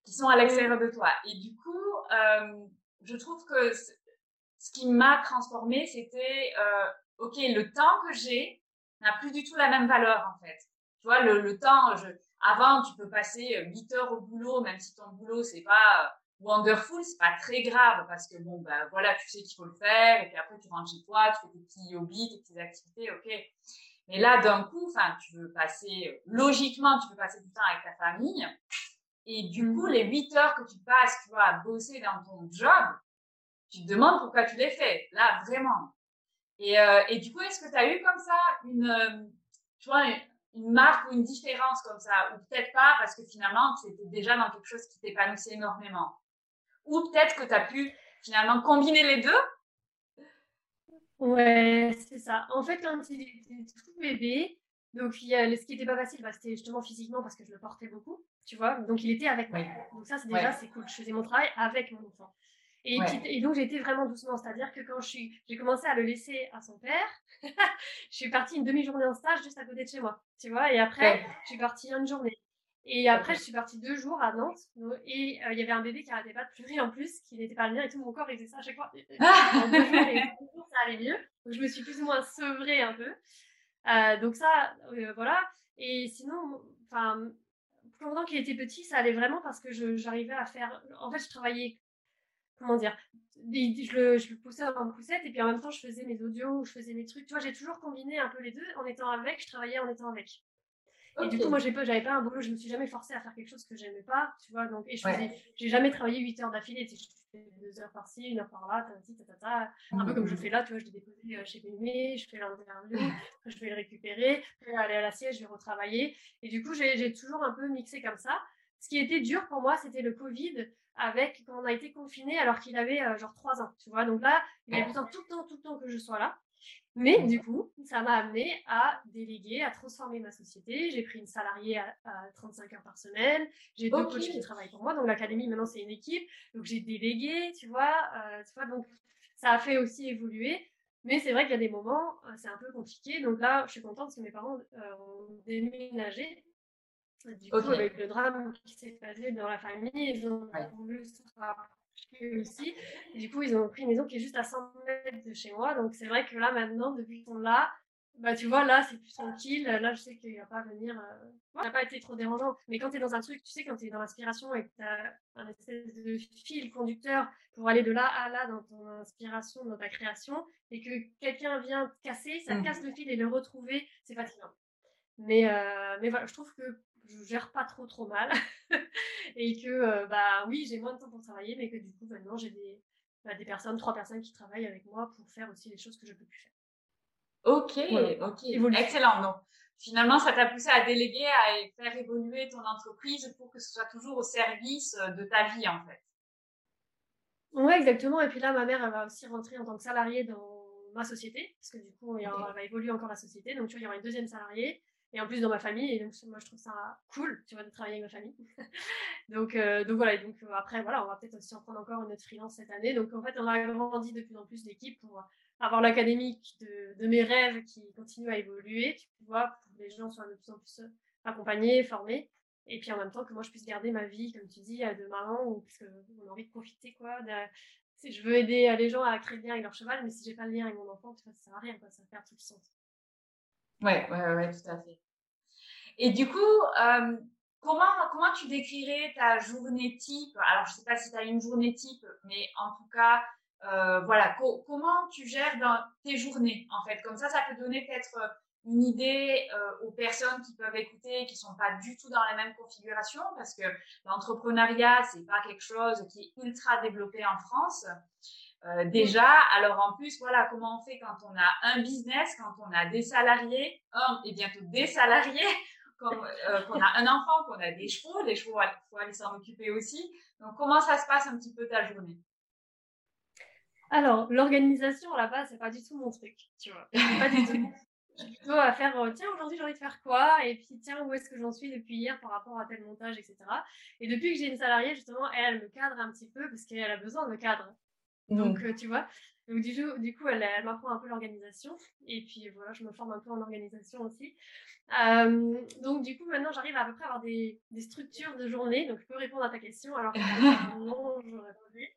qui sont à l'extérieur de toi. Et du coup, euh, je trouve que ce qui m'a transformée, c'était, euh, ok, le temps que j'ai n'a plus du tout la même valeur en fait. Tu vois, le, le temps, je, avant, tu peux passer 8 heures au boulot, même si ton boulot, c'est pas wonderful, c'est pas très grave parce que bon, ben voilà, tu sais qu'il faut le faire et puis après tu rentres chez toi, tu fais tes petits hobbies, tes petites activités, ok. Mais là, d'un coup, enfin, tu veux passer, logiquement, tu veux passer du temps avec ta famille. Et du coup, les 8 heures que tu passes, tu vois, à bosser dans ton job, tu te demandes pourquoi tu les fais. Là, vraiment. Et, euh, et du coup, est-ce que tu as eu comme ça une, euh, tu vois, une marque ou une différence comme ça? Ou peut-être pas, parce que finalement, tu étais déjà dans quelque chose qui t'épanouissait énormément? Ou peut-être que tu as pu finalement combiner les deux Ouais, c'est ça. En fait, quand il était tout bébé, donc il y a, ce qui n'était pas facile, bah, c'était justement physiquement parce que je le portais beaucoup, tu vois. Donc il était avec moi. Donc ça, c'est déjà, c'est cool. Je faisais mon travail avec mon enfant. Et, et donc j'étais vraiment doucement, c'est-à-dire que quand j'ai commencé à le laisser à son père, *laughs* je suis partie une demi-journée en stage juste à côté de chez moi, tu vois. Et après, je suis partie une journée. Et après, je suis partie deux jours à Nantes et euh, il y avait un bébé qui arrêtait pas de pleurer en plus, qui n'était pas le mien et tout mon corps il faisait ça à chaque fois. en deux *laughs* jours, et jours, ça allait mieux. Donc je me suis plus ou moins sevrée un peu. Euh, donc ça, euh, voilà. Et sinon, enfin, pendant qu'il était petit, ça allait vraiment parce que j'arrivais à faire. En fait, je travaillais, comment dire, je le, je le poussais en poussette et puis en même temps, je faisais mes audios, je faisais mes trucs. Tu vois, j'ai toujours combiné un peu les deux. En étant avec, je travaillais en étant avec. Et du coup, moi, j'avais pas un boulot, je me suis jamais forcée à faire quelque chose que j'aimais pas, tu vois. Donc, et je faisais, j'ai jamais travaillé 8 heures d'affilée, tu sais, je fais 2 heures par-ci, une heure par-là, un peu comme je fais là, tu vois, je l'ai déposé euh, chez Mémé, je fais l'interview, *laughs* je vais le récupérer, je vais aller à la siège, je vais retravailler. Et du coup, j'ai toujours un peu mixé comme ça. Ce qui était dur pour moi, c'était le Covid avec quand on a été confiné alors qu'il avait euh, genre 3 ans, tu vois. Donc là, il avait besoin tout le temps, tout le temps que je sois là. Mais du coup, ça m'a amené à déléguer, à transformer ma société. J'ai pris une salariée à, 35 heures par semaine. J'ai deux coachs qui travaillent pour moi. Donc l'académie, maintenant, c'est une équipe. Donc j'ai délégué, tu vois, euh, tu vois. Donc ça a fait aussi évoluer. Mais c'est vrai qu'il y a des moments, euh, c'est un peu compliqué. Donc là, je suis contente parce que mes parents euh, ont déménagé. Du coup, avec le drame qui s'est passé dans la famille, ils ont voulu se aussi. du coup, ils ont pris une maison qui est juste à 100 mètres de chez moi. Donc, c'est vrai que là, maintenant, depuis qu'ils sont là, bah, tu vois, là, c'est plus tranquille. Là, je sais qu'il va pas venir. Euh... Ça n'a pas été trop dérangeant. Mais quand tu es dans un truc, tu sais, quand tu es dans l'inspiration et que tu as un espèce de fil conducteur pour aller de là à là dans ton inspiration, dans ta création, et que quelqu'un vient te casser, ça te mmh. casse le fil et le retrouver, c'est fatigant. Mais, euh, mais voilà, je trouve que je gère pas trop trop mal. *laughs* et que, euh, bah oui, j'ai moins de temps pour travailler, mais que du coup, maintenant, j'ai des, bah, des personnes, trois personnes qui travaillent avec moi pour faire aussi les choses que je peux plus faire. Ok, ok, excellent. Donc, finalement, ça t'a poussé à déléguer, à faire évoluer ton entreprise pour que ce soit toujours au service euh, de ta vie, en fait. Oui, exactement. Et puis là, ma mère, elle va aussi rentrer en tant que salariée dans ma société, parce que du coup, elle va évoluer encore la société. Donc, tu vois, il y aura une deuxième salariée, et en plus dans ma famille. Et donc, moi, je trouve ça cool, tu vois, de travailler avec ma famille. *laughs* donc, euh, donc voilà. Et donc, euh, après, voilà, on va peut-être aussi en prendre encore une autre freelance cette année. Donc, en fait, on a grandi de plus en plus l'équipe pour avoir l'académie de, mes rêves qui continue à évoluer, tu vois, pour que les gens soient de plus en plus accompagnés, formés. Et puis en même temps que moi je puisse garder ma vie, comme tu dis, de maman, ou parce qu'on a envie de profiter, quoi. je veux aider les gens à créer le lien avec leur cheval, mais si j'ai pas le lien avec mon enfant, ça sert à rien, quoi. Ça faire tout le sens. Ouais, ouais, ouais, tout à fait. Et du coup, euh, comment, comment tu décrirais ta journée type? Alors, je sais pas si tu as une journée type, mais en tout cas, euh, voilà, comment tu gères dans tes journées, en fait? Comme ça, ça peut donner peut-être euh, une idée euh, aux personnes qui peuvent écouter, qui sont pas du tout dans la même configuration, parce que l'entrepreneuriat, c'est pas quelque chose qui est ultra développé en France. déjà, alors en plus, voilà, comment on fait quand on a un business, quand on a des salariés, un et bientôt des salariés, quand on a un enfant, qu'on a des chevaux, les chevaux, il faut aller s'en occuper aussi. Donc, comment ça se passe un petit peu ta journée? Alors, l'organisation, base, c'est pas du tout mon truc, tu vois. Pas du tout. *laughs* Je suis plutôt à faire, euh, tiens, aujourd'hui, j'ai envie de faire quoi? Et puis, tiens, où est-ce que j'en suis depuis hier par rapport à tel montage, etc. Et depuis que j'ai une salariée, justement, elle, me cadre un petit peu parce qu'elle a besoin de cadre. Donc, euh, tu vois. Donc, du coup, elle, m'apprend un peu l'organisation. Et puis, voilà, je me forme un peu en organisation aussi. Euh, donc, du coup, maintenant, j'arrive à, peu près à avoir des, structures de journée. Donc, je peux répondre à ta question alors que non, j'aurais pas vu.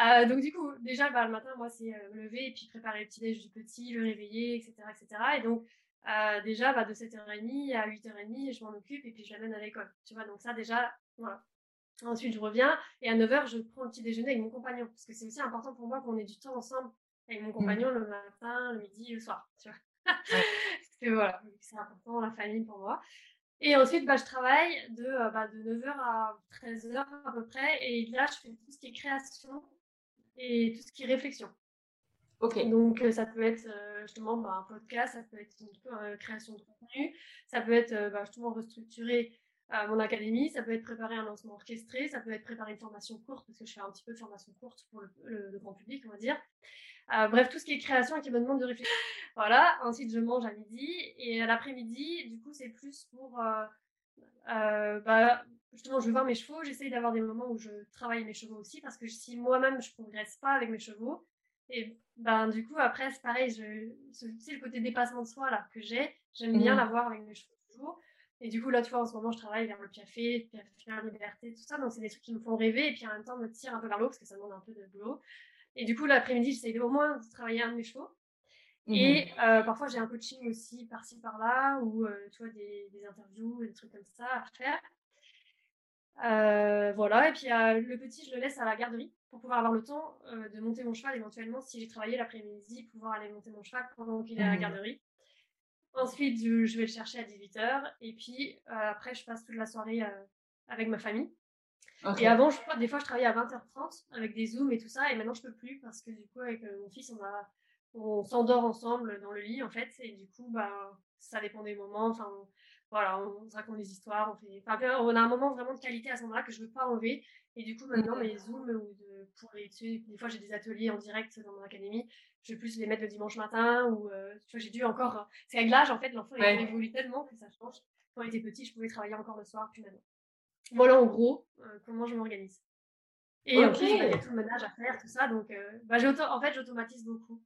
Euh, donc du coup, déjà, bah, le matin, moi, c'est euh, me lever et puis préparer le petit déj du petit, le réveiller, etc. etc. Et donc, déjà, bah, de 7h30 à 8h30, je m'en occupe et puis je l'amène à l'école. Tu vois, donc ça, déjà, voilà. Ensuite, je reviens et à 9h, je prends le petit déjeuner avec mon compagnon. Parce que c'est aussi important pour moi qu'on ait du temps ensemble avec mon mmh. compagnon le matin, le midi, le soir. Tu vois. *laughs* parce que voilà, c'est important, la famille pour moi. Et ensuite, bah, je travaille de, bah, de 9h à 13h à peu près. Et là, je fais tout ce qui est création et tout ce qui est réflexion. Ok. Donc, euh, ça peut être euh, justement bah, un podcast, ça peut être une euh, création de contenu, ça peut être bah, justement restructurer mon académie, ça peut être préparer un lancement orchestré, ça peut être préparer une formation courte, parce que je fais un petit peu de formation courte pour le, grand public, on va dire. bref, tout ce qui est création et qui me demande de réfléchir. Voilà, ensuite je mange à midi, et à l'après-midi, du coup, c'est plus pour bah, justement, je vais voir mes chevaux, j'essaye d'avoir des moments où je travaille mes chevaux aussi, parce que si moi-même je progresse pas avec mes chevaux, et ben du coup après c'est pareil, je, c'est le côté dépassement de soi là que j'ai, j'aime bien mmh. l'avoir avec mes chevaux toujours. Et du coup là tu vois en ce moment je travaille vers le piafé, la liberté, tout ça, donc c'est des trucs qui me font rêver et puis en même temps me tirent un peu vers l'eau parce que ça demande un peu de boulot. Et du coup l'après-midi j'essaye au moins de travailler un de mes chevaux. Mmh. Et euh, parfois j'ai un coaching aussi par-ci par-là ou euh, tu vois des, des interviews, des trucs comme ça à faire. Euh, voilà, et puis le petit, je le laisse à la garderie pour pouvoir avoir le temps de monter mon cheval éventuellement si j'ai travaillé l'après-midi, pouvoir aller monter mon cheval pendant qu'il est à la mmh. garderie. Ensuite, je, vais le chercher à 18h et puis après, je passe toute la soirée avec ma famille. Et avant, je, des fois, je travaillais à 20h30 avec des zooms et tout ça, et maintenant, je peux plus parce que du coup, avec mon fils, on, a, on s'endort ensemble dans le lit en fait, et du coup, bah, ça dépend des moments. Enfin, voilà, on, se raconte des histoires, on fait, on a un moment vraiment de qualité à ce moment-là que je veux pas enlever. Et du coup, maintenant, mes zooms ou de, pour les, des fois, j'ai des ateliers en direct dans mon académie. Je vais plus les mettre le dimanche matin ou, euh, tu vois, j'ai dû encore, c'est avec l'âge, en fait, l'enfant, il évolue tellement que ça change. Quand il était petit, je pouvais travailler encore le soir, puis maintenant. Voilà, en gros, euh, comment je m'organise. Et en plus, il y a tout le ménage à faire, tout ça. Donc, euh, bah, en fait, j'automatise beaucoup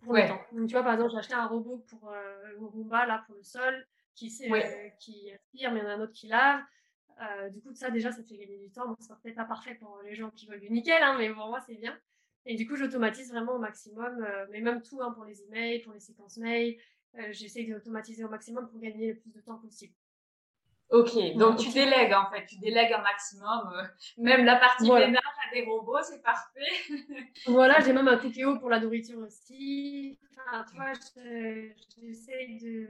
pour le temps. Donc, tu vois, par exemple, j'ai acheté un robot pour le Roomba, là, pour le sol qui, euh, qui aspire, mais il y en a un autre qui lave. Euh, du coup, ça, déjà, ça fait gagner du temps. Bon, c'est peut-être pas parfait pour les gens qui veulent du nickel, hein, mais pour moi, c'est bien. Et du coup, j'automatise vraiment au maximum, euh, mais même tout hein, pour les emails, pour les séquences mail. j'essaie d'automatiser au maximum pour gagner le plus de temps possible. Ok, donc tu délègues en fait, tu délègues un maximum. Euh, *laughs* même la partie voilà. ménage à des robots, c'est parfait. *laughs* voilà, j'ai même un TKO pour la nourriture aussi. Enfin, tu vois, j'essaie de,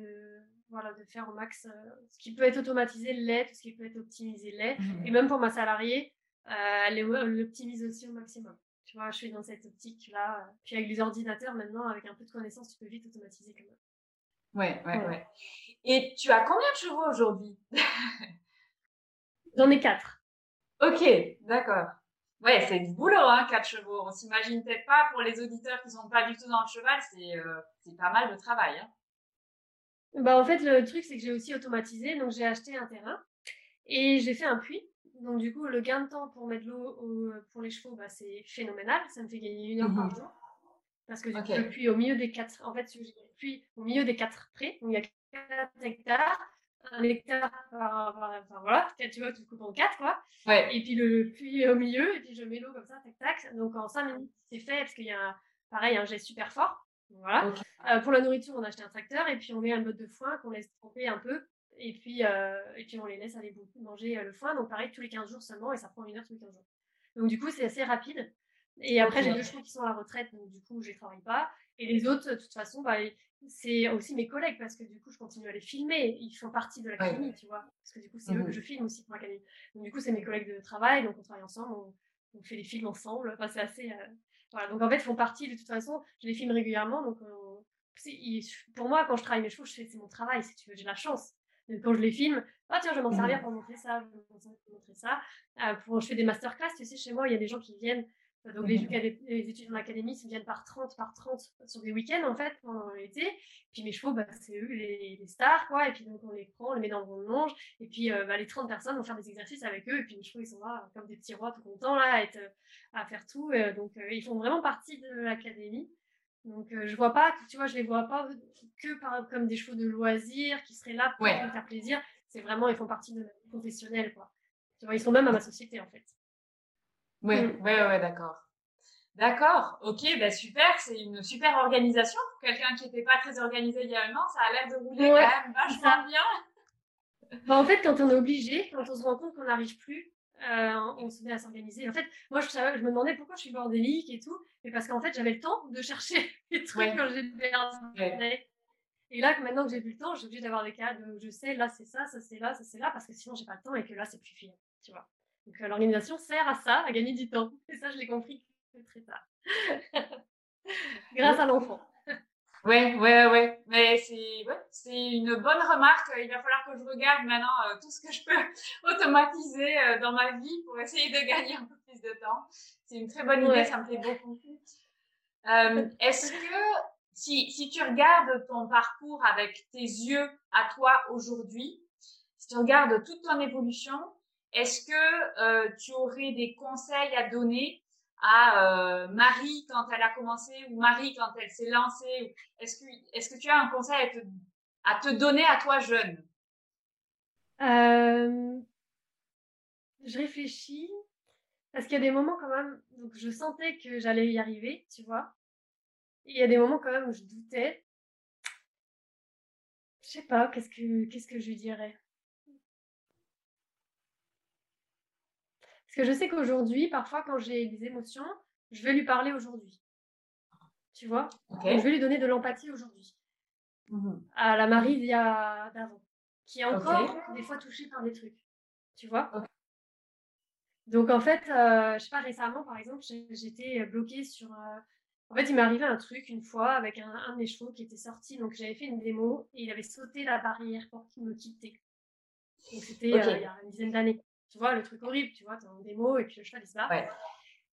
voilà, de faire au max euh, ce qui peut être automatisé, l'est, tout ce qui peut être optimisé, l'est. Mhm. Et même pour ma salariée, euh, elle l'optimise aussi au maximum. Tu vois, je suis dans cette optique-là. Puis avec les ordinateurs, maintenant, avec un peu de connaissances, tu peux vite automatiser quand même. Ouais, ouais, ouais. Et tu as combien de chevaux aujourd'hui? J'en ai quatre. Ok, d'accord. Ouais, c'est du boulot, hein, quatre chevaux. On s'imagine peut-être pas pour les auditeurs qui sont pas du tout dans le cheval, c'est euh, pas mal de travail. Hein. Bah, en fait, le truc, c'est que j'ai aussi automatisé. Donc, j'ai acheté un terrain et j'ai fait un puits. Donc, du coup, le gain de temps pour mettre l'eau pour les chevaux, bah, c'est phénoménal. Ça me fait gagner une heure par mmh jour. Parce que coup, le puits au milieu des quatre, en fait, j'ai le puits au milieu des quatre prés. Donc, il y a 4 hectares, un hectare par, enfin voilà, tu vois, tu coupes en 4 quoi. Ouais. Et puis le puits au milieu, et puis je mets l'eau comme ça, tac tac. Donc en 5 minutes, c'est fait parce qu'il y a pareil un jet super fort. Voilà. Euh, pour la nourriture, on a acheté un tracteur et puis on met un mode de foin qu'on laisse tremper un peu. Et puis, euh, et puis on les laisse aller manger euh, le foin. Donc pareil, tous les 15 jours seulement et ça prend une heure tous les 15 jours. Donc du coup, c'est assez rapide. Et après, j'ai deux chevaux qui sont à la retraite, donc du coup, je les travaille pas. Et les autres, de toute façon, bah, c'est aussi mes collègues parce que du coup, je continue à les filmer. Ils font partie de l'académie, tu vois. Parce que du coup, c'est eux que mmh je filme aussi pour l'académie. Donc, du coup, c'est mes collègues de travail. Donc, on travaille ensemble. On, fait des films ensemble. Enfin, c'est assez. Euh, voilà. Donc, en fait, ils font partie de toute façon. Je les filme régulièrement. Donc, pour moi, quand je travaille mes chevaux, c'est mon travail, si tu veux. J'ai la chance. Quand je les filme, ah tiens, je vais m'en servir mmh pour montrer ça, je vais montrer ça. Euh, pour, je fais des masterclass, tu sais, chez moi, il y a des gens qui viennent donc les, les étudiants d'académie viennent par 30, par 30 sur des week-ends en fait pendant l'été. Puis mes chevaux, bah, c'est eux les, stars quoi. Et puis donc on les prend, on les met dans le longe. Et puis euh, bah, les 30 personnes vont faire des exercices avec eux. Et puis mes chevaux ils sont là comme des petits rois tout contents là à, être, à faire tout. donc euh, ils font vraiment partie de l'académie. Donc euh, je vois pas, tu vois, je les vois pas que par, comme des chevaux de loisirs qui seraient là pour me faire plaisir. C'est vraiment ils font partie de la vie professionnelle quoi. Tu vois, ils sont même à ma société en fait. Oui, oui, oui, d'accord. D'accord, ok, bah super, c'est une super organisation pour quelqu'un qui n'était pas très organisé il y a un an, ça a l'air de rouler quand même *laughs* vachement bien. Bah, en fait, quand on est obligé, quand on se rend compte qu'on n'arrive plus, euh, on se met à s'organiser. En fait, moi, je, je, me demandais pourquoi je suis bordélique et tout, mais parce qu'en fait, j'avais le temps de chercher *laughs* les trucs quand j'ai perdu. Et là, maintenant que j'ai plus le temps, j'ai obligé d'avoir des cas de je sais, là c'est ça, ça c'est là, ça c'est là, parce que sinon j'ai pas le temps et que là c'est plus fini, tu vois. Donc euh, l'organisation sert à ça, à gagner du temps. Et ça, je l'ai compris très tard. *laughs* Grâce à l'enfant. Oui, oui, oui. Mais c'est ouais, une bonne remarque. Il va falloir que je regarde maintenant euh, tout ce que je peux *laughs* automatiser euh, dans ma vie pour essayer de gagner un peu plus de temps. C'est une très bonne idée, ça me plaît beaucoup. Est-ce que si, si tu regardes ton parcours avec tes yeux à toi aujourd'hui, si tu regardes toute ton évolution, est-ce que euh, tu aurais des conseils à donner à euh, Marie quand elle a commencé ou Marie quand elle s'est lancée? Est-ce que, est que tu as un conseil à te, donner à toi jeune? Euh, Je réfléchis parce qu'il y a des moments quand même, donc je sentais que j'allais y arriver, tu vois. il y a des moments quand même où je doutais. Je sais pas, qu'est-ce que, qu'est-ce que je lui dirais Parce que je sais qu'aujourd'hui, parfois, quand j'ai des émotions, je vais lui parler aujourd'hui. Tu vois? Je vais lui donner de l'empathie aujourd'hui. Mmh à la Marie d'avant, qui est encore des fois touchée par des trucs. Tu vois? Donc, en fait, euh, je sais pas, récemment, par exemple, j'étais bloquée sur. Euh, en fait, il m'est arrivé un truc une fois avec un, un, de mes chevaux qui était sorti. Donc, j'avais fait une démo et il avait sauté la barrière pour qu'il me quitte. Donc, c'était euh, il y a une dizaine d'années. Tu vois, le truc horrible, tu vois, t'as un démo et puis le cheval il se barre.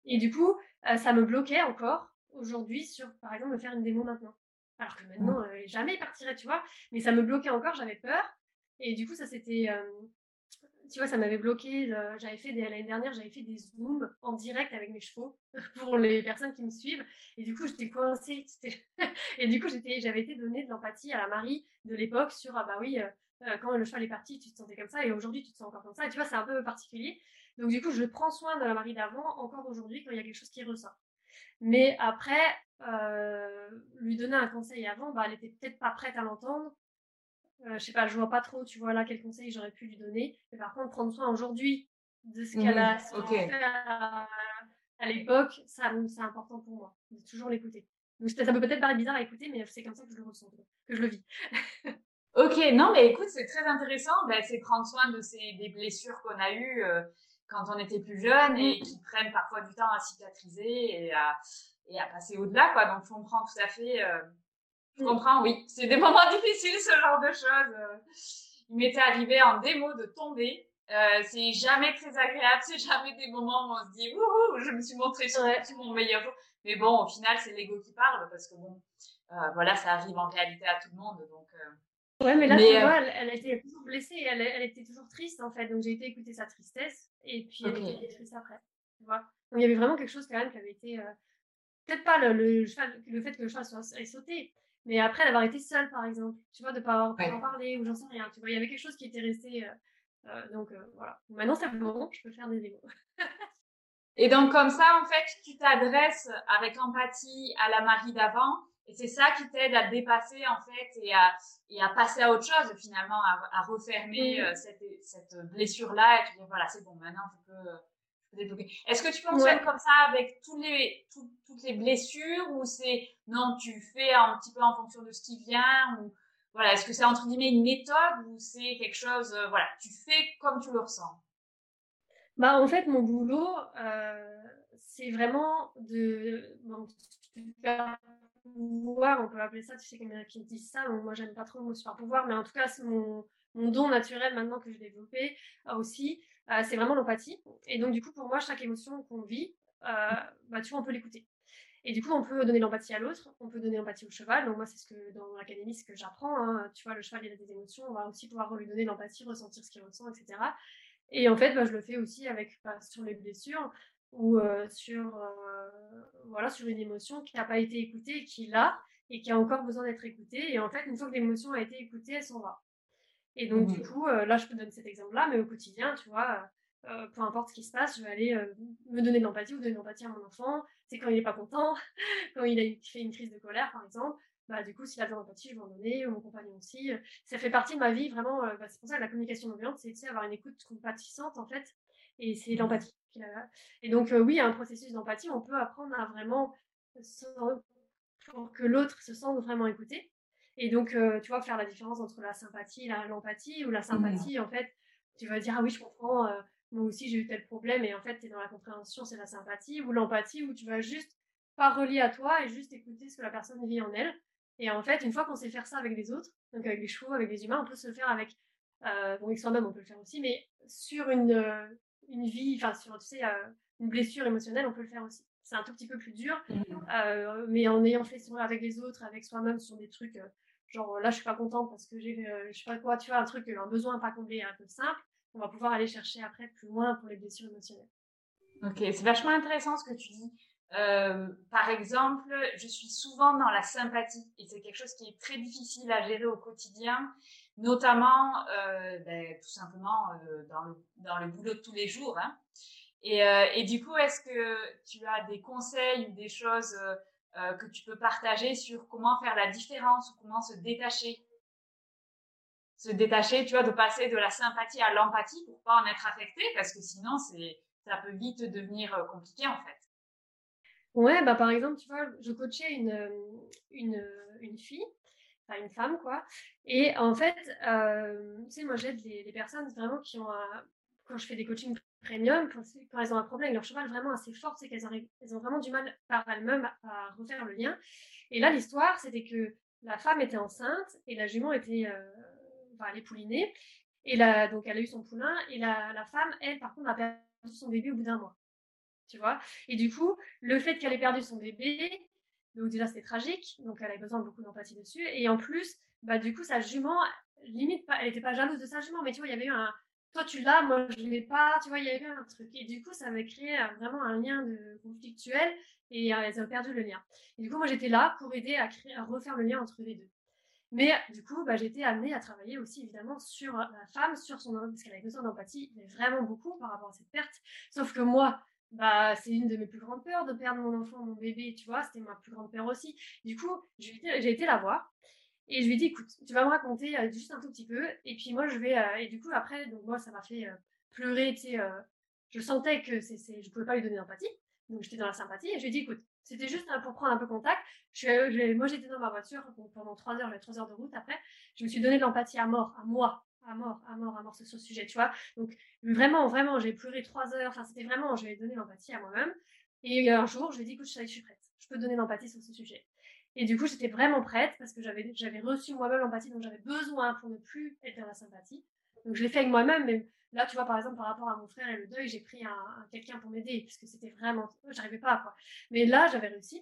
Et du coup, euh, ça me bloquait encore aujourd'hui sur, par exemple, me faire une démo maintenant. Alors que maintenant, mmh. euh, jamais il partirait, tu vois. Mais ça me bloquait encore, j'avais peur. Et du coup, ça c'était. Euh, tu vois, ça m'avait bloqué. j'avais fait l'année dernière, j'avais fait des zooms en direct avec mes chevaux *laughs* pour les personnes qui me suivent. Et du coup, j'étais coincée. *laughs* et du coup, j'étais, j'avais été donné de l'empathie à la Marie de l'époque sur ah bah oui, euh, quand le cheval est parti, tu te sentais comme ça, et aujourd'hui, tu te sens encore comme ça. Et tu vois, c'est un peu particulier. Donc, du coup, je prends soin de la Marie d'avant, encore aujourd'hui, quand il y a quelque chose qui ressort. Mais après, lui donner un conseil avant, bah, elle était peut-être pas prête à l'entendre. je sais pas, je vois pas trop, tu vois là quel conseil j'aurais pu lui donner. Mais par contre, prendre soin aujourd'hui de ce qu'elle a mmh, fait à, l'époque, ça, c'est important pour moi. De toujours l'écouter. Donc ça peut peut-être paraître bizarre à écouter, mais c'est comme ça que je le ressens, que je le vis. *laughs* ok, non, mais écoute, c'est très intéressant. Ben, c'est prendre soin de ces des blessures qu'on a eues euh, quand on était plus jeune et mmh. qui prennent parfois du temps à cicatriser et à, et à passer au-delà, quoi. Donc, je comprends tout à fait. Euh, je mmh. comprends, oui. C'est des moments *laughs* difficiles, ce genre de choses. Euh. Il m'était arrivé en démo de tomber euh, c'est jamais très agréable, *laughs* c'est jamais des moments où on se dit Wouhou, je me suis montré sur mon meilleur jour. Mais bon, au final, c'est l'ego qui parle parce que bon, euh, voilà, ça arrive en réalité à tout le monde. Donc, euh... Ouais, mais là, tu vois, elle, elle, était toujours blessée, elle, elle, était toujours triste en fait. Donc j'ai été écouter sa tristesse et puis elle était triste après. Tu vois donc il y avait vraiment quelque chose quand même qui avait été. Euh, peut-être pas le, le, le fait que le cheval soit sauté, mais après d'avoir été seule par exemple, tu vois, de ne pas avoir pu en parler ou j'en sais rien. Tu vois, il y avait quelque chose qui était resté euh, euh, donc euh, voilà. Maintenant, c'est bon, je peux faire des démos. et donc, comme ça, en fait, tu t'adresses avec empathie à la Marie d'avant. Et c'est ça qui t'aide à dépasser, en fait, et à, et à passer à autre chose, finalement, à, refermer euh, cette, cette blessure-là. Et tu dis, voilà, c'est bon, maintenant, je peux, je peux débloquer. Est-ce que tu fonctionnes comme ça avec tous les, toutes les blessures ou c'est, non, tu fais un petit peu en fonction de ce qui vient ou, voilà, est-ce que c'est entre guillemets une méthode ou c'est quelque chose, euh, voilà, tu fais comme tu le ressens? Bah en fait, mon boulot, euh, c'est vraiment de bon, super pouvoir, on peut appeler ça, tu sais qu'il y en a qui disent ça, moi j'aime pas trop mot super pouvoir, mais en tout cas c'est mon, mon don naturel maintenant que j'ai développé euh, aussi, c'est vraiment l'empathie. Et donc du coup pour moi chaque émotion qu'on vit, bah tu vois on peut l'écouter. Et du coup, on peut donner l'empathie à l'autre, on peut donner l'empathie au cheval. Donc moi, c'est ce que dans l'académie, ce que j'apprends. Hein. Tu vois, le cheval, il a des émotions, on va aussi pouvoir lui donner l'empathie, ressentir ce qu'il ressent, etc. Et en fait, bah, je le fais aussi avec bah, sur les blessures ou euh, sur euh, voilà sur une émotion qui n'a pas été écoutée, qui l'a et qui a encore besoin d'être écoutée. Et en fait, une fois que l'émotion a été écoutée, elle s'en va. Et donc, du mmh. coup, euh, là, je peux donner cet exemple-là, mais au quotidien, tu vois, euh, peu importe ce qui se passe, je vais aller euh, me donner de l'empathie ou donner de l'empathie à mon enfant. C'est quand il n'est pas content, *laughs* quand il a fait une crise de colère, par exemple. Bah, du coup, s'il a besoin d'empathie, je vais en donner, ou mon compagnon aussi. Ça fait partie de ma vie, vraiment. Euh, bah, c'est pour ça que la communication non violente, c'est avoir une écoute compatissante, en fait. Et c'est l'empathie. Et donc, oui, il y a un processus d'empathie. On peut apprendre à vraiment, pour que l'autre se sente vraiment écouté. Et donc, tu vois, faire la différence entre la sympathie et l'empathie, ou la mmh. sympathie, en fait, tu vas dire, ah oui, je comprends, moi aussi j'ai eu tel problème et en fait tu es dans la compréhension, c'est la sympathie ou l'empathie où tu vas juste pas relier à toi et juste écouter ce que la personne vit en elle. Et en fait, une fois qu'on sait faire ça avec les autres, donc avec les chevaux, avec les humains, on peut se le faire avec, euh, bon, avec soi-même, on peut le faire aussi, mais sur une, euh, une vie, enfin, sur, tu sais, euh, une blessure émotionnelle, on peut le faire aussi. C'est un tout petit peu plus dur, mmh. euh, mais en ayant fait avec les autres, avec soi-même, sur des trucs, genre là, je suis pas contente parce que j'ai, je sais pas quoi, tu vois, un truc, un besoin pas comblé, un peu simple, on va pouvoir aller chercher après plus loin pour les blessures émotionnelles. Ok, c'est vachement intéressant ce que tu dis. Euh, par exemple, je suis souvent dans la sympathie et c'est quelque chose qui est très difficile à gérer au quotidien, notamment euh, ben, tout simplement euh, dans, le, boulot de tous les jours. Hein. Et, et, du coup, est-ce que tu as des conseils ou des choses que tu peux partager sur comment faire la différence ou comment se détacher? Se détacher, tu vois, de passer de la sympathie à l'empathie pour pas en être affecté, parce que sinon, ça peut vite devenir euh, compliqué, en fait. Ouais, bah, par exemple, tu vois, je coachais une, euh, une, une fille, enfin, une femme, quoi. Et en fait, euh, tu sais, moi, j'aide les, personnes vraiment qui ont, quand je fais des coachings premium, quand, elles ont un problème avec leur cheval vraiment assez fort, c'est qu'elles elles ont vraiment du mal par elles-mêmes à, refaire le lien. Et là, l'histoire, c'était que la femme était enceinte et la jument était enfin, elle est poulinée. Et donc, elle a eu son poulain. Et la, la femme, elle, par contre, a perdu son bébé au bout d'un mois. Tu vois? Et du coup, le fait qu'elle ait perdu son bébé, donc déjà, c'était tragique. Donc, elle a besoin de beaucoup d'empathie dessus. Et en plus, bah, du coup, sa jument, limite, pas, elle n'était pas jalouse de sa jument, mais tu vois, il y avait eu un. Toi, tu l'as, moi, je ne l'ai pas. Tu vois, il y avait eu un truc. Et du coup, ça avait créé euh, vraiment un lien de conflictuel. Et euh, elles ont perdu le lien. Et du coup, moi, j'étais là pour aider à, refaire le lien entre les deux. Mais du coup, bah, été amenée à travailler aussi évidemment sur la femme, sur son parce qu'elle avait besoin d'empathie, mais vraiment beaucoup par rapport à cette perte. Sauf que moi, bah, c'est une de mes plus grandes peurs de perdre mon enfant, mon bébé, tu vois, c'était ma plus grande peur aussi. Du coup, j'ai été la voir et je lui ai dit, écoute, tu vas me raconter euh, juste un tout petit peu, et puis moi je vais, euh, et du coup après, donc moi ça m'a fait euh, pleurer, tu sais, je sentais que c'est, je pouvais pas lui donner d'empathie, donc j'étais dans la sympathie, et je lui ai dit, écoute, c'était juste pour prendre un peu contact. Je, moi j'étais dans ma voiture pendant trois heures, j'avais trois heures de route après, je me suis donné de l'empathie à mort, à moi, à mort, à mort, à mort sur ce sujet, tu vois. Donc vraiment, vraiment, j'ai pleuré trois heures. Enfin, c'était vraiment, je ai donné l'empathie à moi-même. Et un jour, je lui ai dit, écoute, je, je suis prête. Je peux donner l'empathie sur ce sujet. Et du coup, j'étais vraiment prête parce que j'avais, reçu moi-même l'empathie, donc j'avais besoin pour ne plus être dans la sympathie. Donc je l'ai fait avec moi-même, mais là, tu vois, par exemple, par rapport à mon frère et le deuil, j'ai pris un, quelqu'un pour m'aider parce que c'était vraiment, j'arrivais pas, quoi. Mais là, j'avais réussi.